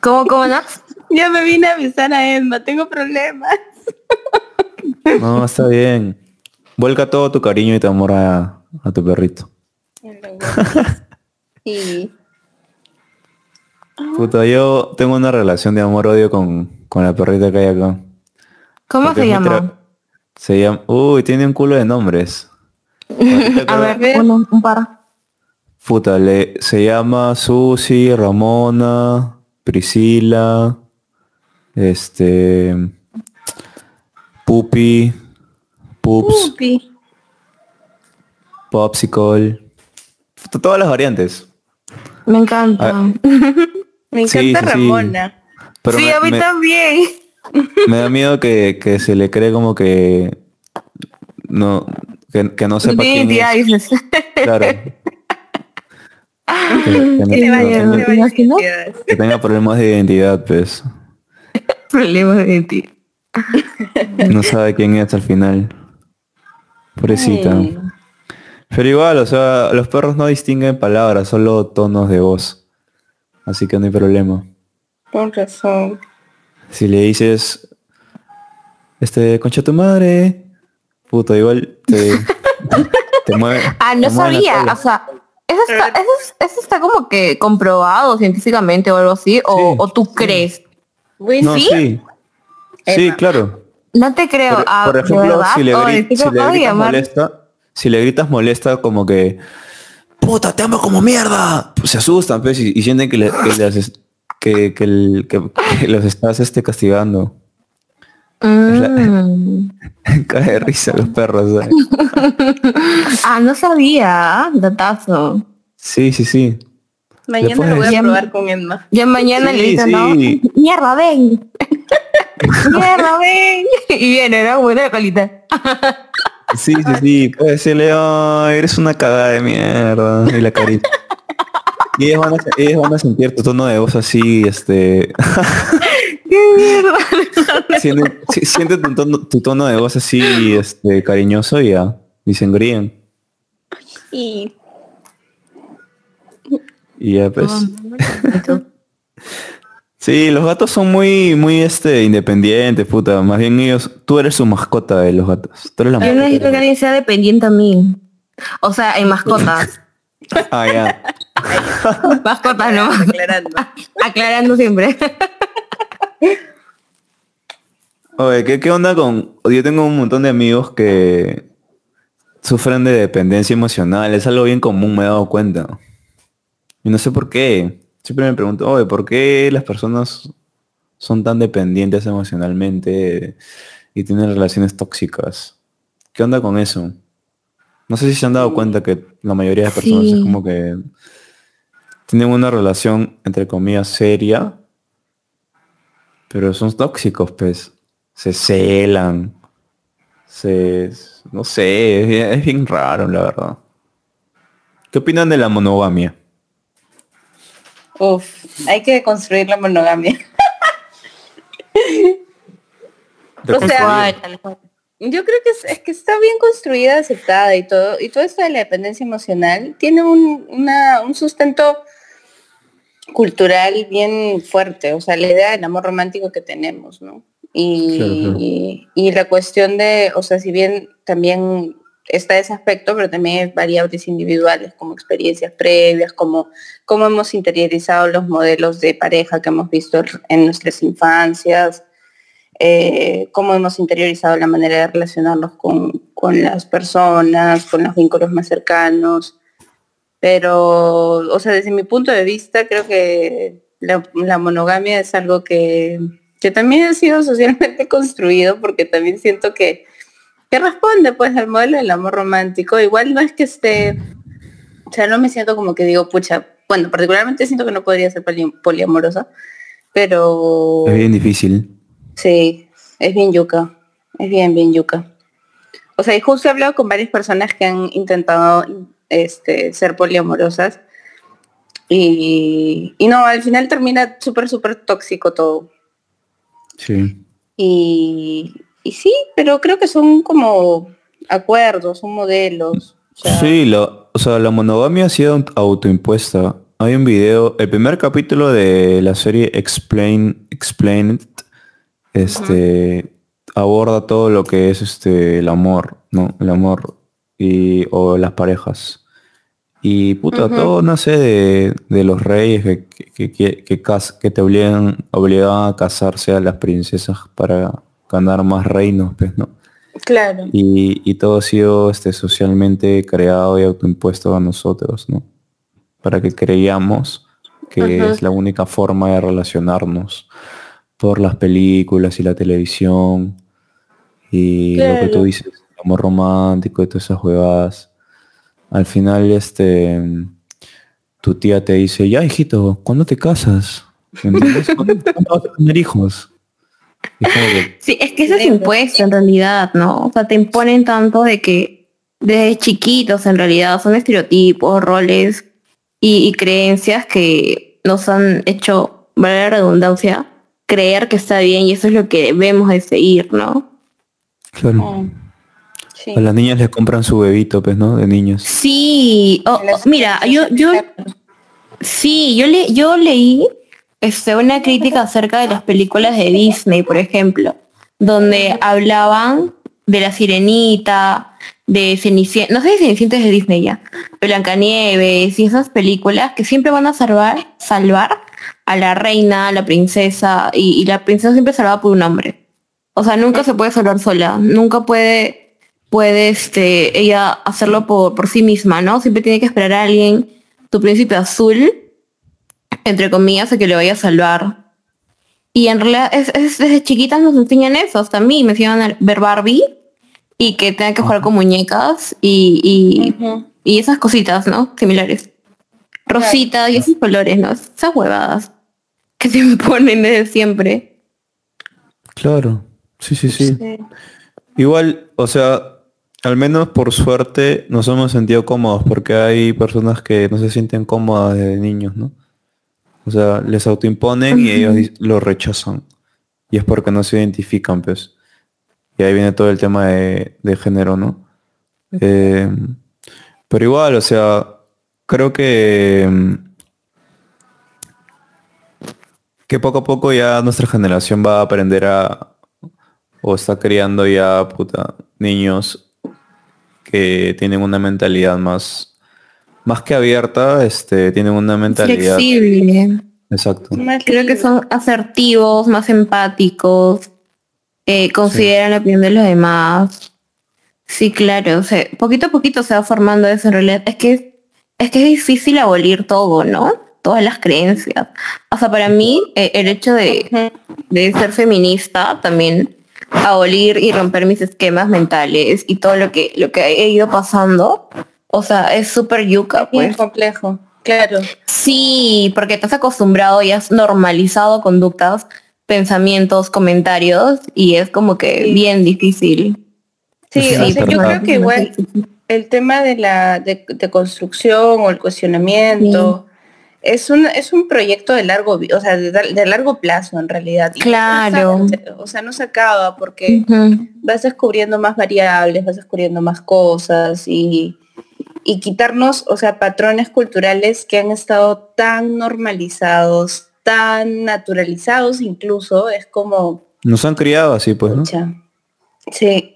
¿Cómo, cómo, Nax? Ya me vine a besar a Emma, tengo problemas. No, está bien. Vuelca todo tu cariño y tu amor a, a tu perrito. Y Puta, yo tengo una relación de amor-odio con, con la perrita que hay acá. ¿Cómo Porque se llama? Se llama... Uy, tiene un culo de nombres. A ver, uno, un par. Puta, le, se llama Susi, Ramona, Priscila, este... Pupi, Pups, Pupi. Popsicle. Puta, Todas las variantes. Me encanta. Ah, Me Sí, encanta sí, sí. Ramona. Pero sí, me- a mí me- también. Me da miedo que, que se le cree como que no que, que no sepa quién es. dices. Claro. Que, no- tenga- problemas de identidad, pues. Problemas de identidad. No sabe quién es al final. Pobrecita. Ay. Pero igual, o sea, los perros no distinguen palabras, solo tonos de voz. Así que no hay problema. Con razón. Si le dices, este, concha tu madre, puta, igual te, te mueve. Ah, no sabía. O sea, eso está, eso, es- eso está como que comprobado científicamente o algo así. O, Sí, o tú crees. No, ¿Sí? sí. Claro. No te creo. Por, ah, por ¿de ejemplo, verdad? si le, gri- si gritas llamar. molesta, si le gritas molesta como que puta, te amo como mierda, pues se asustan pues, y, y sienten que, le- que, les es- que, que el- que- que los estás este, castigando. Mm. Cae de risa los perros. ¿sabes? Ah, no sabía. Datazo. Sí, sí, sí. Mañana Después- lo voy a Ya- probar con Emma. Ya mañana Sí, le dices, ¿no? Mierda, ven. Mierda, ven. Y viene, ¿no? Buena la colita. Sí, sí, sí. Puede decirle, "Ay, eres una cagada de mierda. Y la carita. Y ellos van, a, ellos van a sentir tu tono de voz así, este... ¡Qué mierda! Siente, si- siente tu, tono, tu tono de voz así, este, cariñoso y ya. Y se engríen. Y Y ya pues. Sí, los gatos son muy, muy este, independientes, puta. Más bien ellos, tú eres su mascota de los gatos. Tú eres la Yo mascota. necesito que alguien sea dependiente a mí. O sea, en mascotas. Ah, ya. mascotas no. aclarando. Aclarando siempre. Oye, ¿qué, ¿qué onda con...? Yo tengo un montón de amigos que sufren de dependencia emocional. Es algo bien común, me he dado cuenta. Y no sé por qué. Siempre me pregunto, oye, ¿por qué las personas son tan dependientes emocionalmente y tienen relaciones tóxicas? ¿Qué onda con eso? No sé si se han dado cuenta que la mayoría de personas es como que tienen una relación, entre comillas, seria, pero son tóxicos, pues. Se celan. Se... No sé, es bien, es bien raro, la verdad. ¿Qué opinan de la monogamia? Uf, hay que construir la monogamia. O sea, Yo creo que es, es que está bien construida, aceptada y todo. Y todo esto de la dependencia emocional tiene un, una- un sustento cultural bien fuerte. O sea, la idea del amor romántico que tenemos, ¿no? Y, Claro, claro. y- y la cuestión de, o sea, si bien también está ese aspecto, pero también hay variables individuales como experiencias previas, como cómo hemos interiorizado los modelos de pareja que hemos visto en nuestras infancias, eh, cómo hemos interiorizado la manera de relacionarnos con, con las personas, con los vínculos más cercanos. Pero, o sea, desde mi punto de vista, creo que la, monogamia es algo que, que también ha sido socialmente construido, porque también siento que, que responde pues al modelo del amor romántico. Igual no es que esté, o sea, no me siento como que digo, pucha, bueno, particularmente siento que no podría ser poli- poliamorosa, pero... Es bien difícil. Sí, es bien yuca. Es bien, bien yuca. O sea, y justo he hablado con varias personas que han intentado este, ser poliamorosas. Y, y no, al final termina súper, súper tóxico todo. Sí. Y, y sí, pero creo que son como acuerdos, son modelos. o sea, Sí, la, o sea, la monogamia ha sido autoimpuesta. Hay un video, el primer capítulo de la serie Explain, Explained, este, aborda todo lo que es este el amor, ¿no? El amor y o las parejas. Y puta, Ujú. todo nace de, de los reyes que, que, que, que te obligan, obligaban a casarse a las princesas para ganar más reinos, pues, ¿no? Claro. Y, y todo ha sido este, socialmente creado y autoimpuesto a nosotros, ¿no? Para que creíamos que es la única forma de relacionarnos por las películas y la televisión y lo que tú dices, el amor romántico y todas esas huevadas. Al final, este, tu tía te dice, ya hijito, ¿cuándo te casas? ¿Entiendes? ¿Cuándo, cuándo vas a tener hijos? Es que, Sí, es que eso es impuesto en realidad, ¿no? O sea, te imponen tanto de que desde chiquitos en realidad son estereotipos, roles y, y creencias que nos han hecho, vale la redundancia, creer que está bien y eso es lo que debemos de seguir, ¿no? claro. Sí. A las niñas les compran su bebito, pues, ¿no? De niños. Sí, oh, oh, mira, yo, yo, Sí, yo, le, yo leí este, una crítica acerca de las películas de Disney, por ejemplo, donde hablaban de la sirenita, de Cenicienta, no sé si Cenicienta es de Disney ya, Blancanieves y esas películas que siempre van a salvar, salvar a la reina, a la princesa, y, y la princesa siempre es salvada por un hombre. O sea, nunca se puede salvar sola, nunca puede, puede este, ella hacerlo por, por sí misma, ¿no? Siempre tiene que esperar a alguien, tu príncipe azul, entre comillas, a que le vaya a salvar. Y en realidad es, es- desde chiquitas nos enseñan eso, hasta a mí me enseñan a ver Barbie y que tengan que jugar con muñecas y, y, esas cositas, ¿no? Similares. Rosita y esos colores, ¿no? Esas huevadas que se imponen desde siempre. Claro. Sí, sí, sí. Sí. Igual, o sea, al menos por suerte nos hemos sentido cómodos porque hay personas que no se sienten cómodas desde niños, ¿no? O sea, les autoimponen y ellos lo rechazan. Y es porque no se identifican, pues. Y ahí viene todo el tema de, de género, ¿no? Eh, pero igual, o sea, creo que que poco a poco ya nuestra generación va a aprender a o está criando ya puta niños que tienen una mentalidad más más que abierta, este tienen una mentalidad Flexible. exacto. Más Creo que son asertivos, más empáticos, eh, consideran la opinión de los demás. Sí, claro, o sea, poquito a poquito se va formando eso en realidad. Es que es que es difícil abolir todo, ¿no? Todas las creencias. O sea, para mí eh, el hecho de, de ser feminista también abolir y romper mis esquemas mentales y todo lo que lo que he ido pasando, o sea, es súper yuca, pues. complejo. Claro. Sí, porque te has acostumbrado y has normalizado conductas, pensamientos, comentarios y es como que Sí. bien difícil. Sí, Sí, o sea, yo creo que igual el tema de la de, de construcción o el cuestionamiento es un es un proyecto de largo o sea de, de largo plazo en realidad Y no Claro. se- o sea no se acaba porque vas descubriendo más variables vas descubriendo más cosas y y quitarnos o sea patrones culturales que han estado tan normalizados tan naturalizados incluso es como Nos han criado así, pues, ¿no? sí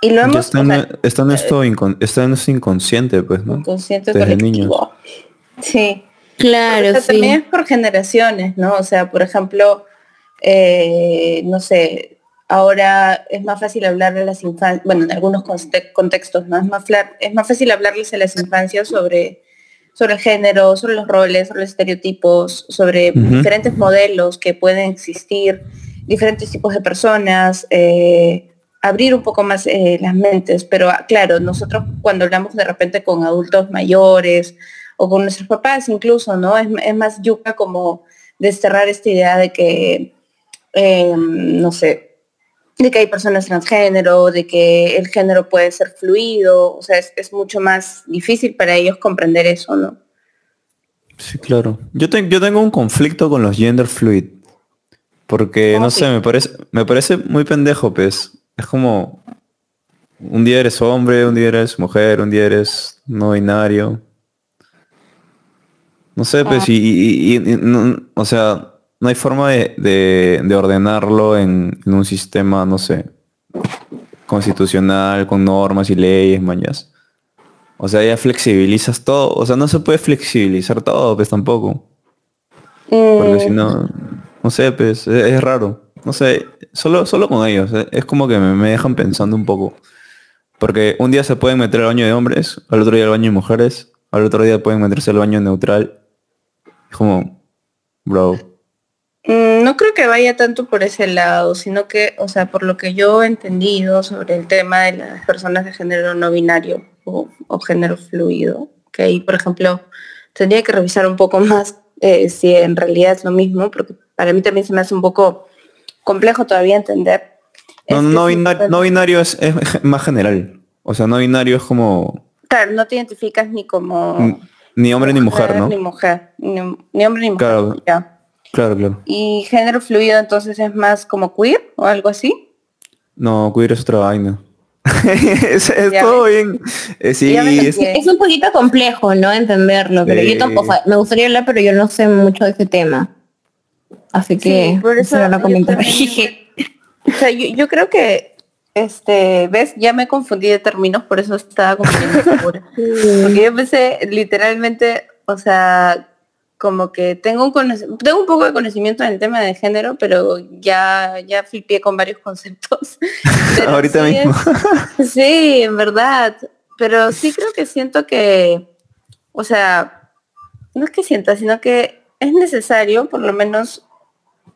y lo hemos está, o en, sea, está en esto está en esto inconsciente, pues, ¿no? inconsciente Desde colectivo. Sí. Claro, O sea, también es por generaciones, ¿no? O sea, por ejemplo, eh, no sé, ahora es más fácil hablar a las infancias, bueno, en algunos conte- contextos, ¿no? Es más, es más fácil hablarles a las infancias sobre, sobre el género, sobre los roles, sobre los estereotipos, sobre diferentes modelos que pueden existir, diferentes tipos de personas, eh, abrir un poco más eh, las mentes. Pero ah, claro, nosotros cuando hablamos de repente con adultos mayores o con nuestros papás incluso, ¿no? Es, es más yuca como desterrar esta idea de que, eh, no sé, de que hay personas transgénero, de que el género puede ser fluido, o sea, es, es mucho más difícil para ellos comprender eso, ¿no? Sí, claro. Yo, ten- yo tengo un conflicto con los gender fluid. Porque, ¿Cómo no sé, me parece, me parece muy pendejo, pues. Es como... Un día eres hombre, un día eres mujer, un día eres no binario. No sé, pues, y, y- y- y no- o sea, no hay forma de, de- de ordenarlo en, en un sistema, no sé, constitucional, con normas y leyes, mañas. O sea, ya flexibilizas todo. O sea, no se puede flexibilizar todo, pues tampoco. Porque si Mm, no, no sé, pues es, es raro. No sé, solo, solo con ellos. eh, Es como que me, me dejan pensando un poco. Porque un día se pueden meter al baño de hombres, al otro día al baño de mujeres, al otro día pueden meterse al baño neutral. Es como, bro. Mm, No creo que vaya tanto por ese lado, sino que, o sea, por lo que yo he entendido sobre el tema de las personas de género no binario o, o género fluido, que ahí, por ejemplo, tendría que revisar un poco más eh, si en realidad es lo mismo, porque para mí también se me hace un poco complejo todavía entender. No, binario, no binario es, es más general. O sea, no binario es como Claro, no te identificas ni como n- ni hombre ni mujer, ¿no? Ni mujer, ni, ni hombre ni mujer. Claro. ya. Claro, claro. Y género fluido entonces es más como queer o algo así. No, queer es otra vaina. es todo bien. Eh, sí, es- un poquito complejo, ¿no? Entenderlo, pero yo tampoco, me gustaría hablar, pero yo no sé mucho de ese tema. Así que, Sí, por eso eso no yo comentar. también- O sea, yo, yo creo que, este, ves, ya me confundí de términos, por eso estaba como que insegura. Porque yo pensé literalmente, o sea, como que tengo un tengo un poco de conocimiento en el tema de género, pero ya, ya flipié con varios conceptos. Pero Ahorita sí mismo. es- sí, en verdad. Pero sí creo que siento que, o sea, no es que sienta, sino que es necesario, por lo menos,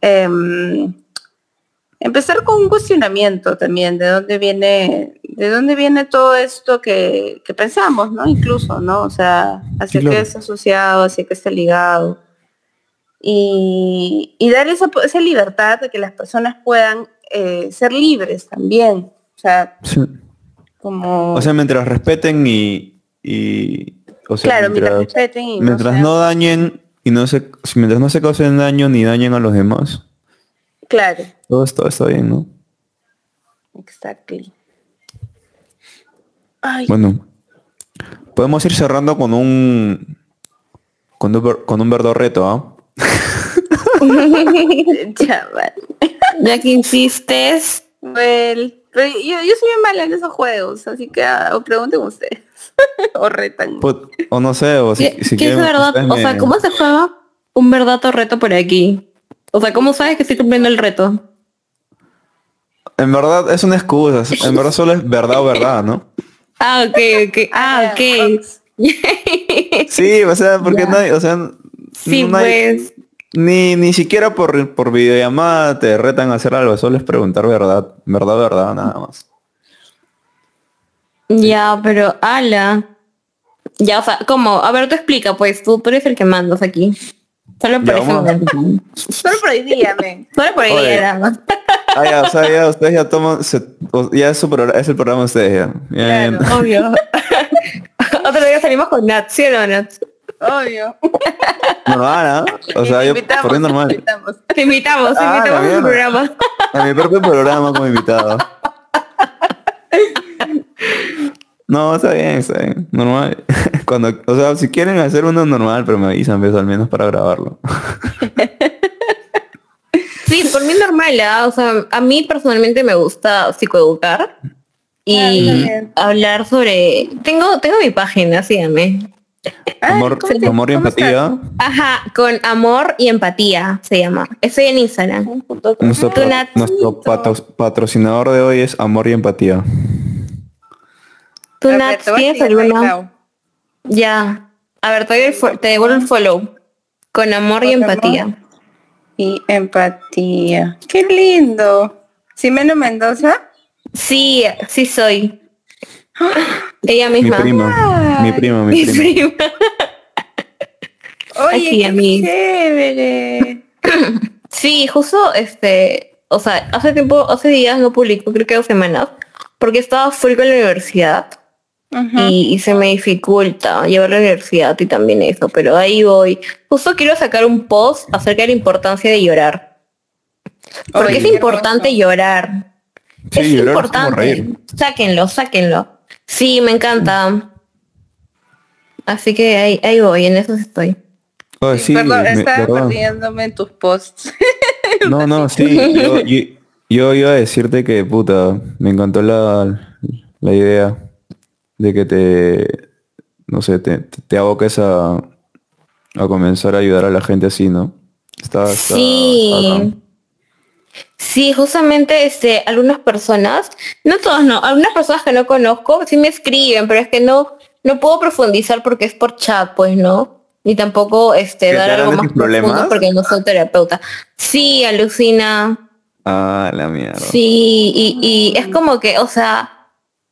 em, empezar con un cuestionamiento también de dónde viene, de dónde viene todo esto que, que pensamos, ¿no? Incluso, ¿no? O sea, hacia claro. qué está asociado, hacia qué está ligado. Y, y dar esa, esa libertad de que las personas puedan eh, ser libres también. O sea, Sí. como... O sea, mientras respeten y, y o sea, claro, mientras mientras, respeten y no mientras sean- no dañen y no se mientras no se causen daño ni dañen a los demás, Claro, todo esto está bien, ¿no? exactly. Ay, Bueno, podemos ir cerrando con un con un, con un verdadero reto, ¿ah? chaval. Ya que insistes, Well, pero yo, yo soy bien mala en esos juegos, así que ah, o pregunten ustedes. o retan. Put- O no sé, o si, ¿qué, si qué es verdad? O sea, ¿cómo se juega un verdadero reto por aquí? O sea, ¿cómo sabes que estoy cumpliendo el reto? En verdad es una excusa, en verdad solo es verdad o verdad, ¿no? Ah, ok, ok. Ah, ok. Sí, o sea, porque Ya. nadie, o sea, Sí, no hay- pues. Ni, ni siquiera por, por videollamada te retan a hacer algo, solo es preguntar verdad, verdad, verdad, nada más. Ya, pero ala. Ya, o sea, ¿cómo? A ver, tú explica, pues, tú, tú eres el que mandas aquí. Solo por momento. Solo por hoy día, men. Solo por ahí Oye. nada más. Ah, ya, o sea, ya ustedes ya toman, se- ya es, su programa, es el programa de ustedes ya. Bien. Claro. Obvio. Otro día salimos con Nat, ¿sí o no, Nat? Obvio. Normal, ¿ah? O sea, te yo invitamos, por mí te normal. invitamos. Te invitamos, te Ah, invitamos a tu programa. A mi propio programa como invitado. No, está bien, está bien. Normal. Cuando, o sea, si quieren hacer uno normal, pero me avisan, pues, al menos para grabarlo. Sí, por mí normal, ¿ah? o sea, a mí personalmente me gusta psicoeducar Ah, y bien. hablar sobre... Tengo, tengo mi página, síganme. Ay, Amor, ¿cómo te- amor y empatía. Ajá, con amor y empatía se llama. Estoy en Instagram. Nuestro, patro- patrocinador de hoy es Amor y Empatía. ¿Tú, A ver, Nat, te voy a tienes seguir right alguna? Ya. A ver, te, doy el fo- te devuelvo el follow. Con amor y amor. empatía. Y empatía. Qué lindo. Simeno Mendoza. Sí, sí soy. Ella Mi misma. prima. Mi prima, mi Mi prima. prima. Oye, qué chévere. Sí, justo este o sea, hace tiempo, hace días no publico, creo que dos semanas, porque estaba full con la universidad y, y se me dificulta llevar la universidad y también eso, pero ahí voy. Justo quiero sacar un post acerca de la importancia de llorar. Porque Oye, es importante llorar. Sí, es llorar es importante. reír. sáquenlo, sáquenlo. Sí, me encanta. Así que ahí, ahí voy, en eso estoy. Oh, sí, Perdón, me- estaba perdiéndome en tus posts. No, no, sí. Yo, yo, yo iba a decirte que, puta, me encantó la, la idea de que te, no sé, te, te, aboques a, a comenzar a ayudar a la gente así, ¿no? Está, Sí. Sí, justamente este, algunas personas, no todas no, algunas personas que no conozco sí me escriben, pero es que no, no puedo profundizar porque es por chat, pues, ¿no? Ni tampoco este ¿Que te dar algo más profundo porque no soy terapeuta. Sí, alucina. Ah, la mierda. Sí, y, y es como que, o sea,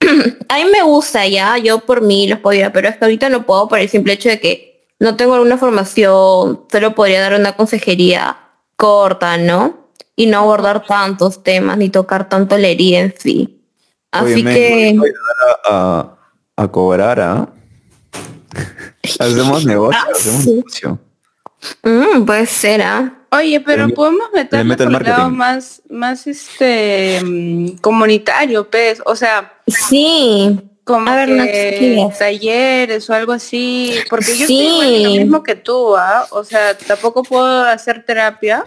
a mí me gusta ya, yo por mí los podía, pero es que ahorita no puedo por el simple hecho de que no tengo alguna formación, solo podría dar una consejería corta, ¿no? Y no abordar tantos temas ni tocar tanto la herida en sí. Así que voy a a, a, cobrar, ¿ah? Hacemos negocio, Ah, hacemos sí. negocio. Mm, puede ser, ¿ah? Oye, pero Le- podemos el por el lado más, más este mm, comunitario, pues. O sea, Sí. como A ver, Nax, que ¿qué es? talleres o algo así. Porque yo Sí. estoy igual en lo mismo que tú, ¿ah? O sea, tampoco puedo hacer terapia,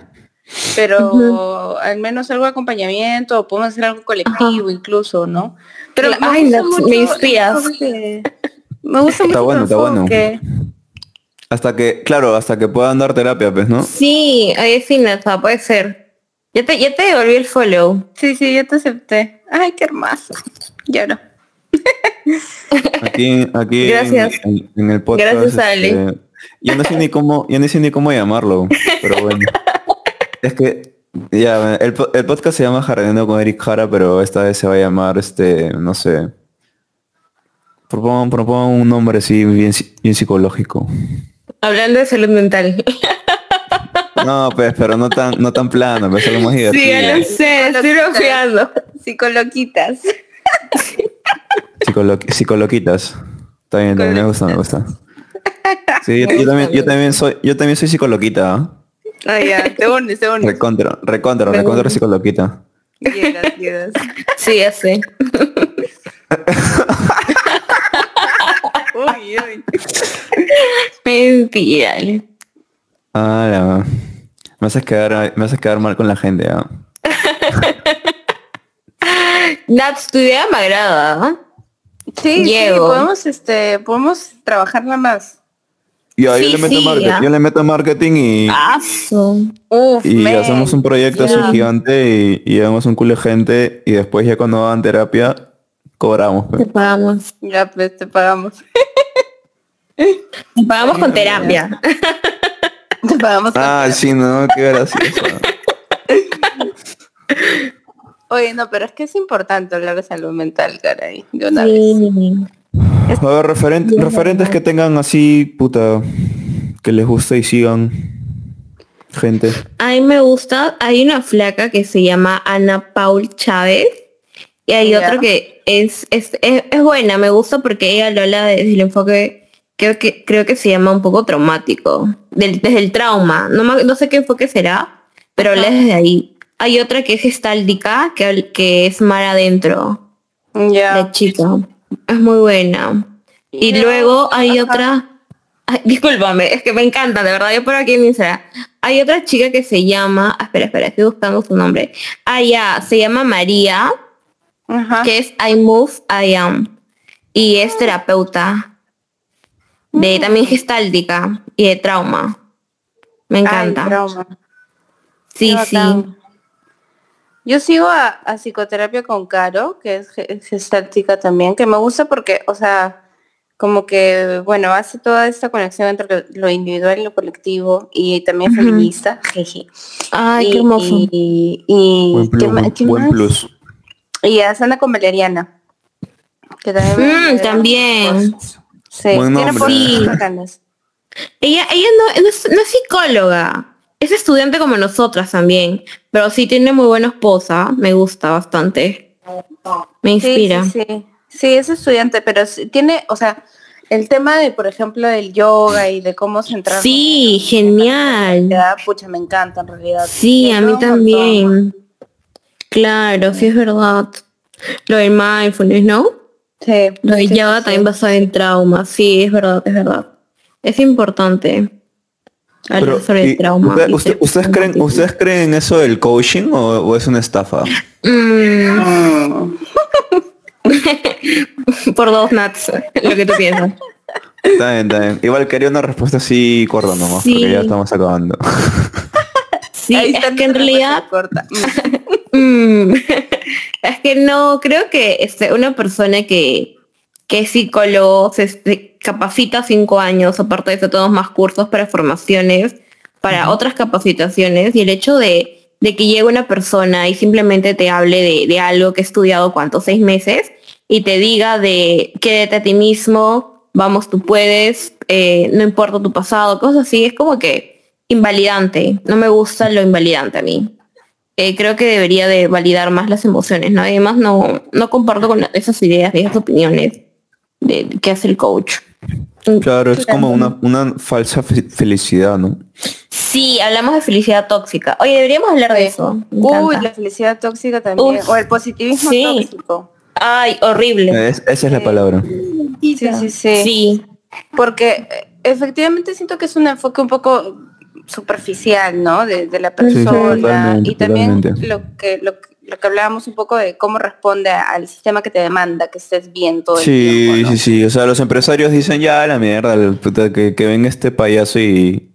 pero al menos algo de acompañamiento, o podemos hacer algo colectivo incluso, ¿no? Pero ay, gusta mucho me inspiras. enfoque. Me gusta mucho Está tu bueno, está bueno. Hasta que, claro, hasta que puedan dar terapia, pues, ¿no? Sí, ahí sí, Nata, puede ser. Ya te, ya te devolví el follow. Sí, sí, yo te acepté. Ay, qué hermoso. Ya no. Aquí, aquí Gracias. En, en el podcast. Gracias, Ale. este, yo no sé ni cómo, yo no sé ni cómo llamarlo, pero bueno. es que ya, el, el podcast se llama Jardinero con Eric Jara, pero esta vez se va a llamar este, no sé. Propongan, propongan un nombre así bien, bien psicológico. Hablando de salud mental. No, pues, pero no tan, no tan plano, pues algo más Sí, divertido. ya lo sé, estoy brojeando. Psicoloquitas. Psicolo- psicoloquitas. Está bien, también me gusta, me gusta. Sí, yo, yo también, yo también soy, yo también soy psicoloquita, ¿ah? Ah, ya, te unes, te unes. Recontra, recontra, recontra psicoloquita. Llegas, llegas. Sí, ya sé. Mentira. Ah, la- me haces quedar, me haces quedar mal con la gente, ¿ah? Nats, tu idea me agrada. ¿ah? Sí, sí, podemos, este, podemos trabajarla más. Yo, Sí, yo le meto sí, marketing, ya. yo le meto marketing y. Uf, y hacemos un proyecto así Ya. gigante y, y llevamos un culo de gente y después ya cuando hagan terapia cobramos. pues. Te pagamos. Ya, pues, te pagamos. Te pagamos con terapia. Te pagamos. con Ah, terapia. sí, no, qué gracioso. Oye, no, pero es que es importante hablar de salud mental, caray. De una vez. Sí. A ver, referente- referentes que tengan así, puta, que les guste y sigan gente. A mí me gusta, hay una flaca que se llama Ana Paul Chávez y hay Ya. otra que es, es, es, es buena, me gusta porque ella lo habla desde el enfoque, creo que, creo que se llama un poco traumático, del, desde el trauma, no, me- no sé qué enfoque será, pero habla desde ahí. Hay otra que es gestáltica, que, que es mar adentro, Ya. la chica. Es muy buena. Y luego hay ajá. otra. Ay, discúlpame, es que me encanta, de verdad, yo por aquí en Instagram. Hay otra chica que se llama, ah, espera, espera, estoy buscando su nombre. Ah, ya, se llama María, Ajá. que es I Move, I Am. Y es terapeuta. De también gestáltica y de trauma. Me Ay, encanta. trauma. sí, Qué sí. bacán. Yo sigo a, a psicoterapia con Caro, que es ge- gestáltica también, que me gusta porque, o sea, como que, bueno, hace toda esta conexión entre lo, lo individual y lo colectivo y también feminista. jeje. Ay, y, qué hermoso. Y, y, Buen plus, ¿qué ma- buen, qué buen más? plus. Y a Sana con Valeriana. Que también, Mm, también. cosas. Sí, Buen tiene nombre. Sí. Ella, ella no, no es, no es psicóloga, es estudiante como nosotras también, pero sí tiene muy buena esposa, me gusta bastante. Me inspira. Sí, sí, sí. Sí, es estudiante, pero tiene, o sea, el tema de, por ejemplo, del yoga y de cómo centrar. Sí, genial. Pucha, me encanta en realidad. Sí, Me a mí también. Claro, sí es verdad. Lo del mindfulness, ¿no? Sí. Lo de sí, sí, también basado en trauma. Sí, es verdad, es verdad. Es importante hablar Pero, sobre y el trauma. usted- usted- ¿ustedes, creen. ¿Ustedes creen en eso del coaching o, o es una estafa? Mm, por dos nuts, lo que tú piensas. Está bien, está bien. Igual quería una respuesta así corta nomás, Sí. porque ya estamos acabando. Sí, Ahí es está que en realidad corta. Mm. Es que no, creo que este, una persona que, que es psicólogo se se capacita cinco años, aparte de eso, todos más cursos para formaciones, para otras capacitaciones, y el hecho de, de que llegue una persona y simplemente te hable de, de algo que he estudiado, ¿cuántos? Seis meses, y te diga de quédate a ti mismo, vamos, tú puedes, eh, no importa tu pasado, cosas así, es como que invalidante, no me gusta lo invalidante a mí eh, creo que debería de validar más las emociones, ¿no? Además no, no comparto con esas ideas, esas opiniones de, de qué hace el coach. Claro, es como una, una falsa fe- felicidad, ¿no? Sí, hablamos de felicidad tóxica. Oye, deberíamos hablar de eso. Uy, la felicidad tóxica también. Uf. o el positivismo Sí. tóxico. Ay, horrible. Es- esa es la palabra. Sí, sí, sí. Sí, Porque eh, efectivamente siento que es un enfoque un poco superficial, ¿no? De, de la persona. y también totalmente. lo que, lo, que- lo que hablábamos un poco de cómo responde al sistema que te demanda que estés bien todo el Sí, tiempo. ¿no? sí, sí. O sea, los empresarios dicen ya la mierda, puta, que, que venga este payaso y,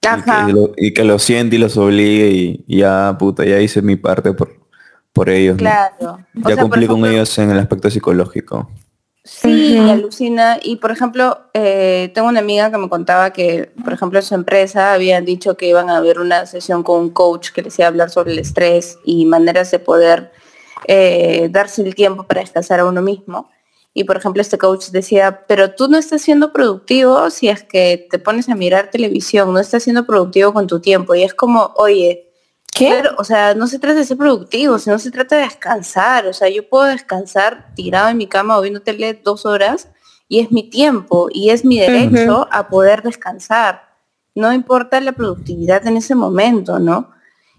que, lo, y que lo siente y los obligue y, y ya, puta, ya hice mi parte por, por ellos. ¿no? Claro. O Ya sea, cumplí con ellos en el aspecto psicológico. Sí, Ujú. alucina. Y por ejemplo, eh, tengo una amiga que me contaba que, por ejemplo, en su empresa habían dicho que iban a haber una sesión con un coach que les iba a hablar sobre el estrés y maneras de poder eh, darse el tiempo para descansar a uno mismo. Y por ejemplo, este coach decía, pero tú no estás siendo productivo si es que te pones a mirar televisión, no estás siendo productivo con tu tiempo. Y es como, oye, ¿Qué? Claro, o sea, no se trata de ser productivo, sino se trata de descansar. O sea, yo puedo descansar tirado en mi cama o viendo tele dos horas y es mi tiempo y es mi derecho a poder descansar. No importa la productividad en ese momento, ¿no?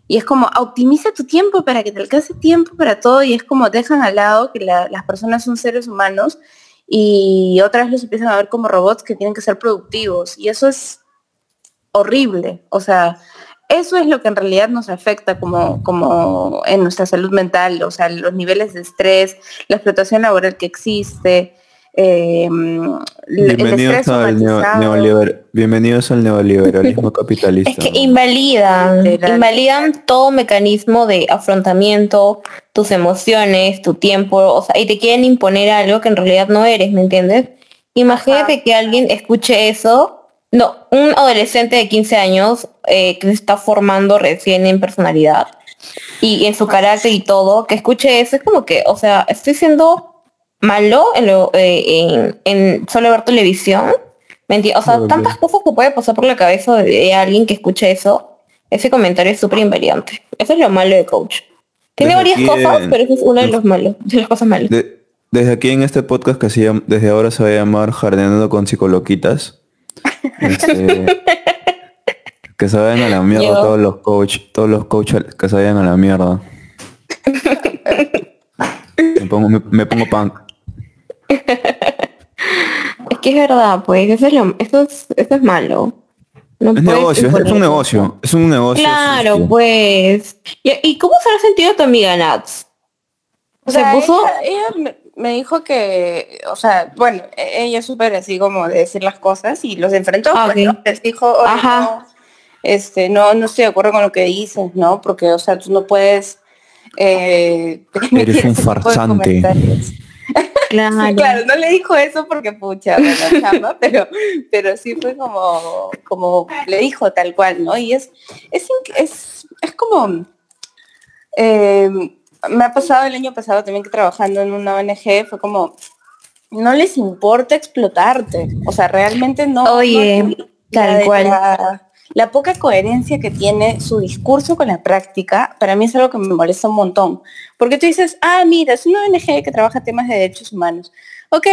Y es como, optimiza tu tiempo para que te alcance tiempo para todo y es como dejan al lado que la- las personas son seres humanos y otra vez los empiezan a ver como robots que tienen que ser productivos. Y eso es horrible. O sea, eso es lo que en realidad nos afecta como, como en nuestra salud mental, o sea, los niveles de estrés, la explotación laboral que existe, eh, Bienvenidos estrés al, neo- somatizado. neoliber- bienvenidos al neoliberalismo capitalista. Es que ¿no? invalidan, Literal. invalidan todo mecanismo de afrontamiento, tus emociones, tu tiempo, o sea, y te quieren imponer algo que en realidad no eres, ¿me entiendes? Imagínate que alguien escuche eso, no, un adolescente de 15 años eh, que se está formando recién en personalidad y en su carácter y todo, que escuche eso, es como que, o sea, estoy siendo malo en, lo, eh, en, en solo ver televisión. ¿Me entiendes? O sea, tantas cosas que puede pasar por la cabeza de, de alguien que escuche eso. Ese comentario es súper invalidante. Eso es lo malo de coach. Tiene Desde varias cosas, pero eso es una de los malos, de las cosas malas. De- desde aquí en este podcast que se llama- desde ahora se va a llamar Jardineando con Psicoloquitas. Este, que se vayan a la mierda Yo. todos los coach, todos los coaches que se vayan a la mierda. me, pongo, me, me pongo punk. Es que es verdad, pues, eso es, lo, eso es, eso es malo. No Es negocio, es, un negocio, es un negocio. Claro, pues. ¿Y, y cómo se ha sentido tu amiga Nats? O Se sea, puso... ella, ella me, dijo que, o sea, bueno, e- ella es súper así como de decir las cosas y los enfrentó, Ah, pues. ¿no? Les dijo, "Oye, Ajá. no, este, no, no estoy de acuerdo con lo que dices, ¿no? Porque, o sea, tú no puedes eh, Eres un farsante. comentarios". Claro. Claro, no le dijo eso porque pucha, bueno, chamba, pero, pero sí fue como, como le dijo tal cual, ¿no? Y es, es, es, es como, eh, me ha pasado el año pasado también que trabajando en una ONG, fue como, no les importa explotarte, o sea, realmente no. Oye, no- tal la cual. la- la poca coherencia que tiene su discurso con la práctica, para mí es algo que me molesta un montón. Porque tú dices, ah, mira, es una ONG que trabaja temas de derechos humanos. Ok,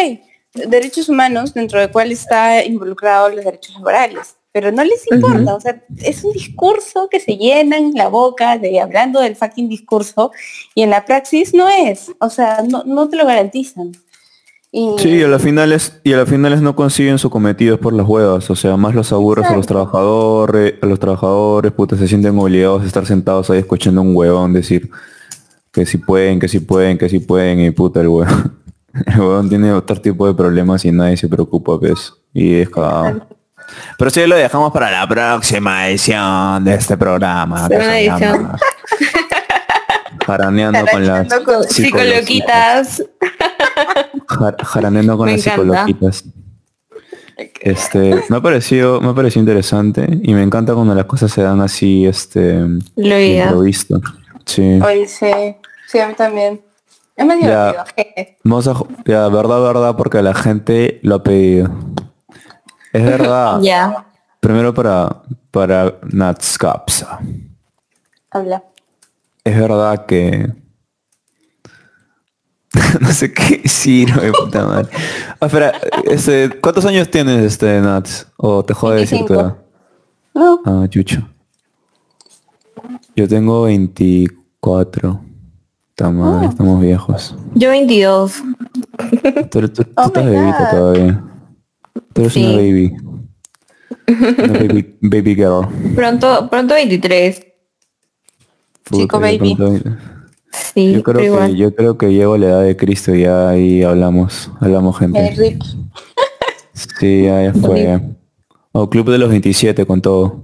derechos humanos, dentro de cuál está involucrado los derechos laborales. Pero no les importa, o sea, es un discurso que se llenan la boca de hablando del fucking discurso y en la praxis no es, o sea, no, no te lo garantizan. Y... Sí, y a las finales, y a las finales no consiguen su cometido por las huevas, o sea, más los aburres a los trabajadores, a los trabajadores, puta, se sienten obligados a estar sentados ahí escuchando un huevón decir que si pueden, que si pueden, que si pueden, y puta el huevón. El huevón tiene otro tipo de problemas y nadie se preocupa, pues, y es cagado. Pero sí lo dejamos para la próxima edición de este programa. que se llama Jaraneando con las con psicoloquitas. Jar- jaraneando con Me las encanta. psicoloquitas. Este, me ha parecido, me ha parecido interesante y me encanta cuando las cosas se dan así, este, Lo improviso. Sí. Oye, sí, sí, a mí también. Es Ya. divertido. jeje. Vamos a, ya, verdad, verdad, porque la gente lo ha pedido. Es verdad. Ya. Primero para, para Nats Capsa. Habla. Es verdad que... no sé qué decir, de puta madre. Ah, espera, este, ¿cuántos años tienes, este, Nats? O te jode decir tu 25. edad. No, Ah, chucho. Yo tengo 24. Puta madre, Oh. estamos viejos. Yo 22. Tú, eres- tú- tú Oh estás bebita God. todavía. Tú eres Sí. una baby. Una baby, baby girl. Pronto, pronto 23. Chico Puta, yo baby. pronto- Sí, Yo creo, que, yo creo que llego a la edad de Cristo y ya ahí hablamos, hablamos gente. rip. Sí, ya, ya fue. O Club de los 27 con todo.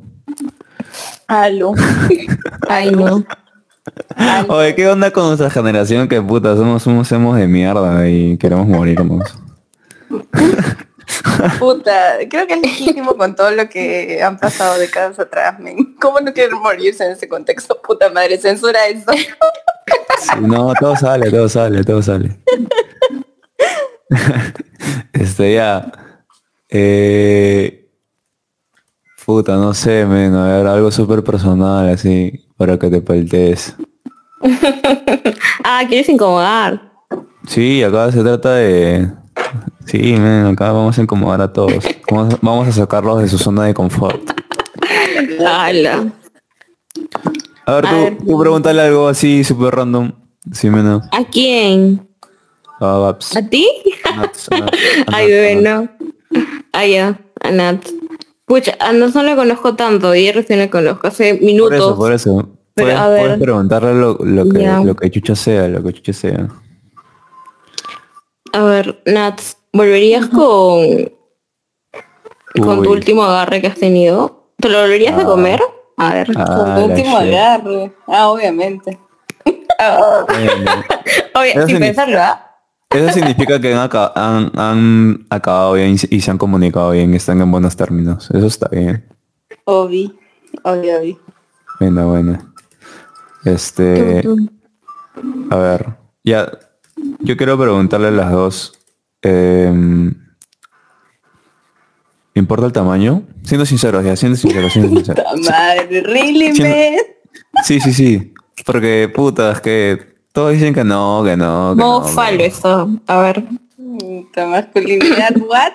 Aló. Ay, no. Oye, ¿qué onda con nuestra generación? Que puta, somos, somos, somos de mierda y queremos morirnos. Puta, creo que es legítimo con todo lo que han pasado décadas atrás, men. ¿Cómo no quieren morirse en ese contexto? Puta madre, censura eso. Sí, no, todo sale, todo sale, todo sale. este ya. Eh, puta, no sé, men, a ver, algo súper personal así, para que te paltees. Ah, quieres incomodar. Sí, acá se trata de... Sí, men, acá vamos a incomodar a todos. Vamos, vamos a sacarlos de su zona de confort. A ver, A tú, ver. tú pregúntale algo así súper random. Sí, menos. ¿A quién? Ah, Babs. ¿A ti? Nats, Nats, Ay, Nats, bebé, Nats. no. Ah, ya. A Nat. Pucha, a Nat no la conozco tanto. Y recién la conozco hace Por minutos. eso, por eso. Pero, Puedes, a ver. puedes preguntarle lo, lo que, lo que chucha sea, lo que chucha sea. A ver, Nat, ¿volverías con, con tu último agarre que has tenido? ¿Te lo volverías a Ah. comer? A ver. Con Ah, tu la último shit. agarre. Ah, obviamente. Oye, Eso sin pensarlo, ¿ah? Eso significa que han, han, han acabado bien y se- y se han comunicado bien, están en buenos términos. Eso está bien. Obi. Obi, obi. Bueno, bueno. Este, a ver, ya, yo quiero preguntarle a las dos. Em, ¿Importa el tamaño? Siendo sinceros, ya, siendo sinceros, siendo sinceros. Puta madre, really, Siendo- man. Sí, sí, sí. Porque, puta, es que todos dicen que no, que no, que no. falo que eso. A ver. Masculinidad, what?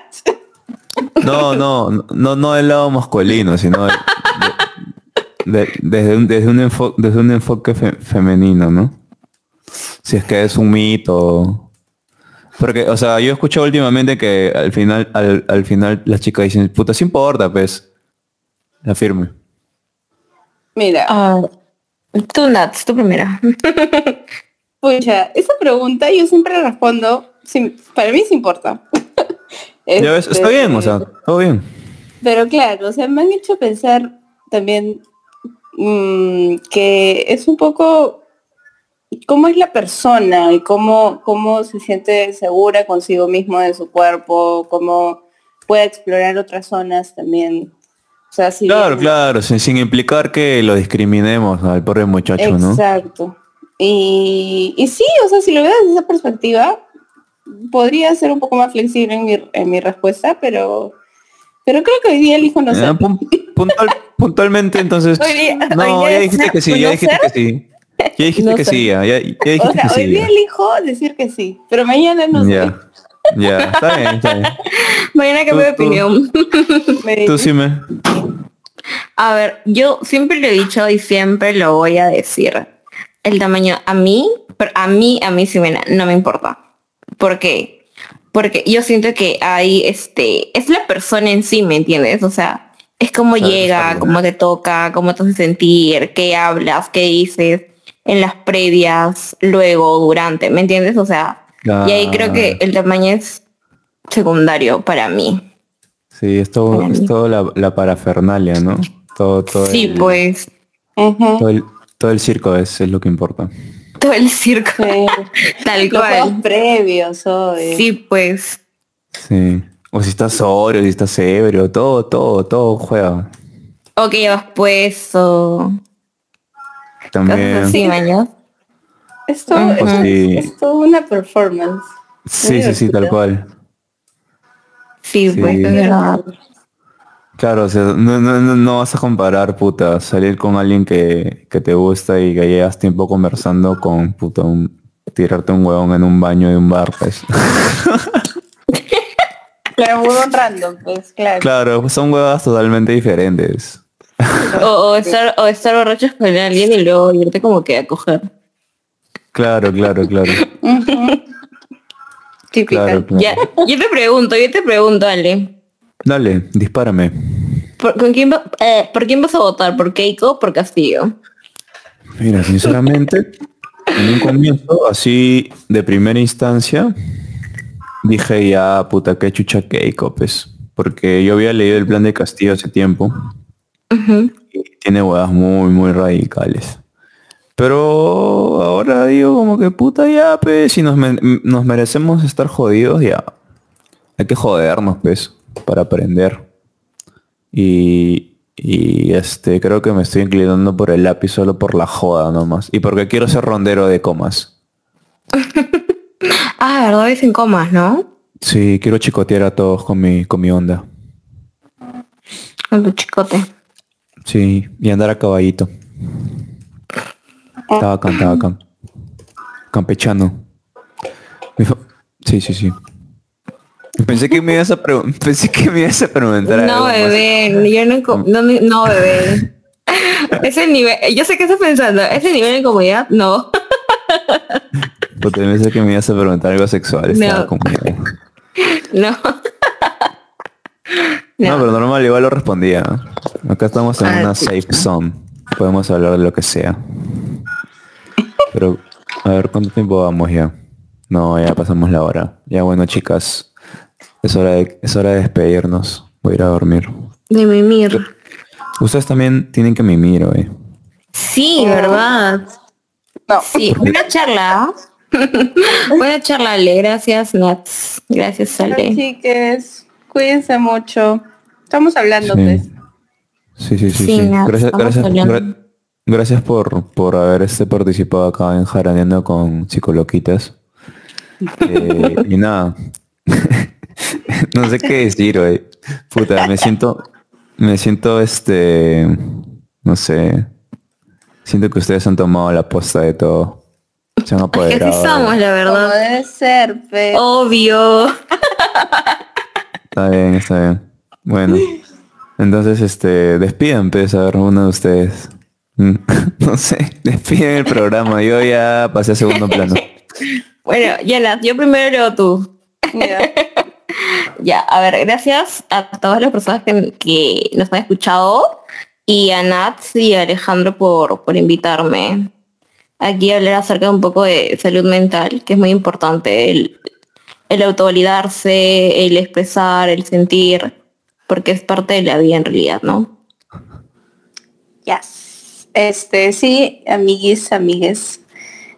No, no, no, no, no del lado masculino, sino de- de- de- desde, un, desde, un enfo- desde un enfoque fe- femenino, ¿no? Si es que es un mito. Porque, o sea, yo he escuchado últimamente que al final, al, al final las chicas dicen, puta, sí importa, pues. La firme. Mira, Ah, tú, Nat, tú primera. pucha, esa pregunta yo siempre respondo, sí, para mí sí importa. Ya ves, está Este, bien, o sea, todo bien. Pero claro, o sea, me han hecho pensar también mm, que es un poco cómo es la persona y cómo, cómo se siente segura consigo mismo de su cuerpo, cómo puede explorar otras zonas también. O sea, si Claro, bien- claro, sin, sin implicar que lo discriminemos al pobre muchacho, ¿no? Exacto. Y, y sí, o sea, si lo veo desde esa perspectiva, podría ser un poco más flexible en mi, en mi respuesta, pero, pero creo que hoy día elijo no Eh, ser. pun- puntual- puntualmente entonces. Hoy día- no, hoy día ya dijiste que sí, ya dijiste que sí. Ya dijiste No que sí, ya, ya, ya dijiste O sea, que sí. hoy día elijo decir que sí, pero mañana no sé. Ya, ya, está bien, está bien. Mañana que Tú- de opinión. Me- Tú sí me... A ver, yo siempre lo he dicho y siempre lo voy a decir. El tamaño a mí, pero a mí, a mí sí me, no me importa. ¿Por qué? Porque yo siento que hay, este, es la persona en sí, ¿me entiendes? O sea, es Claro, está llega, cómo te toca, cómo te hace sentir, qué hablas, qué dices en las previas, luego, durante, ¿me entiendes? O sea, y ahí creo que el tamaño es secundario para mí. Sí, es todo, es todo la, la parafernalia, ¿no? Todo, todo Sí, el, pues, todo el, todo el circo es, es lo que importa. todo el circo, Sí. tal Los juegos cual. previos hoy. Sí, pues. Sí. O si estás sobrio, si estás ebrio, todo, todo, todo juega. O que llevas puesto. También. es, Sí. es toda una performance. Sí, sí, sí, tal cual. Sí, Sí. pues, es verdad. Claro, o sea, no, no, no, no vas a comparar, puta, salir con alguien que, que te gusta y que llevas tiempo conversando con, puta, un- tirarte un huevón en un baño de un bar, pues. Claro, un random, pues, claro. claro, son huevas totalmente diferentes. O, o estar, o estar borrachos con alguien y luego irte como que a coger. Claro, claro, claro. Típica. Claro, claro. Ya, yo te pregunto, yo te pregunto, Ale. Dale, dispárame. ¿Por, con quién, va- eh, ¿por quién vas a votar? ¿Por Keiko o por Castillo? Mira, sinceramente, en un comienzo, así de primera instancia, dije ya, puta, que chucha Keiko, pues. Porque yo había leído el plan de Castillo hace tiempo. Y tiene huevas muy, muy radicales. Pero ahora digo como que puta ya, pues, si nos, me- nos merecemos estar jodidos, ya. Hay que jodernos, pues, para aprender. Y, y este, creo que me estoy inclinando por el lápiz solo por la joda nomás. Y porque quiero ser rondero de comas. Ah, verdad, es en comas, ¿no? Sí, quiero chicotear a todos con mi, con mi onda. Con tu chicote. Sí, y andar a caballito. Estaba acá, estaba acá. Campechano. Sí, sí, sí. Pensé que me ibas a preguntar, pensé que me ibas a preguntar algo No, bebé, yo no, no, no, bebé. Ese nivel, yo sé qué estás pensando, ese nivel de incomodidad, no. Puta, pensé que me ibas a preguntar algo sexual. No. No. No. pero normal, igual lo respondía. Acá estamos en Ah, una sí. safe zone. Podemos hablar de lo que sea. Pero, a ver, ¿cuánto tiempo vamos ya? No, ya pasamos la hora. Ya bueno, chicas, es hora de, es hora de despedirnos. Voy a ir a dormir. De mimir. Ustedes también tienen que mimir hoy. Sí, ¿verdad? No, Sí, buena charla. buena charla, Ale. Gracias, Nats. Gracias, Ale. chiques, cuídense mucho. Estamos hablando, Sí. pues. Sí, sí, sí. Sí, sí. Gracias, gracias, hablando. gra- gracias por, por haber este participado acá en Jaraneando con Psicoloquitas. Eh, y nada. no sé qué decir hoy. Puta, me siento, me siento este, no sé. Siento que ustedes han tomado la posta de todo. Se han Que así apoderado. somos, la Como verdad. debe ser, pues. Obvio. Está bien, está bien. Bueno. Entonces, este, despidan, pues, a ver, uno de ustedes. Mm, No sé, despiden el programa. Yo ya pasé a segundo plano. Bueno, ya Nat, yo primero y luego tú. Ya. Ya, a ver, gracias a todas las personas que, que nos han escuchado y a Nat y a Alejandro por, por invitarme aquí a hablar acerca de un poco de salud mental, que es muy importante, el, el autovalidarse, el expresar, el sentir, porque es parte de la vida en realidad, ¿no? Yes. Este, sí, amiguis, amigues.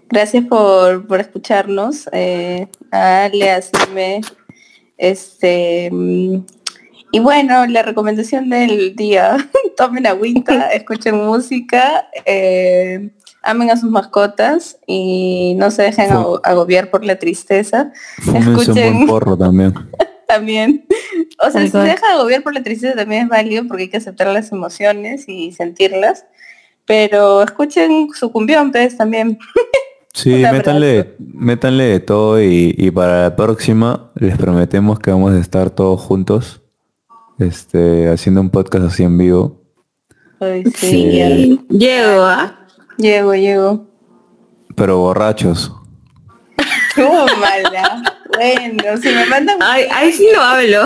Gracias por, por escucharnos. Eh, a Ale, a Sime. Este, y bueno, la recomendación del día, tomen agüita, escuchen música, eh, amen a sus mascotas y no se dejen agobiar por la tristeza. Fúmense un buen Escuchen. porro también. También. O sea, si se deja de agobiar por la tristeza también es válido porque hay que aceptar las emociones y sentirlas. Pero escuchen su cumbión, pues, también. Sí, métanle, métanle de todo y, y para la próxima les prometemos que vamos a estar todos juntos, este, haciendo un podcast así en vivo. Ay, sí. Sí. Llego, ¿ah? Llego, llego. Pero borrachos. Qué mala. Bueno, si me mandan... Ay, ahí sí no hablo.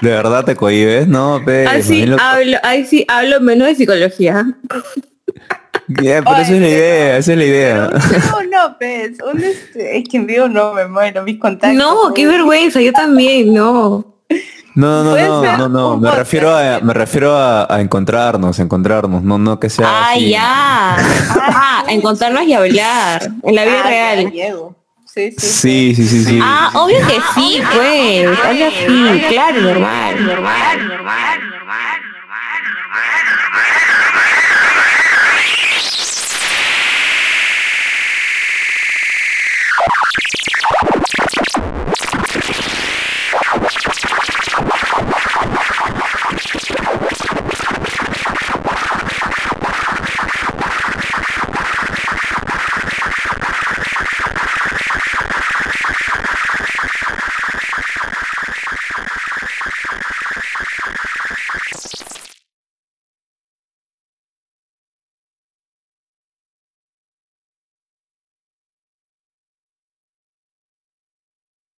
¿De verdad te cohibes? No, pe, Ahí sí lo- hablo, ahí sí hablo menos de psicología. Ya, pero esa es la Oye, idea, esa es la idea. No, no, pues, un este, es que en vivo no me muero, mis contactos. No, qué vergüenza, yo también, no. No, no, no, no, no, un me refiero a, me refiero a, a encontrarnos, encontrarnos, no, no que sea Ah, así. ya. Ah, encontrarnos y hablar en la vida Ah, real. llego. Sí, sí, Sí, sí, sí, sí. Ah, obvio que sí, pues. Obvio sí, claro, normal, normal, normal, normal.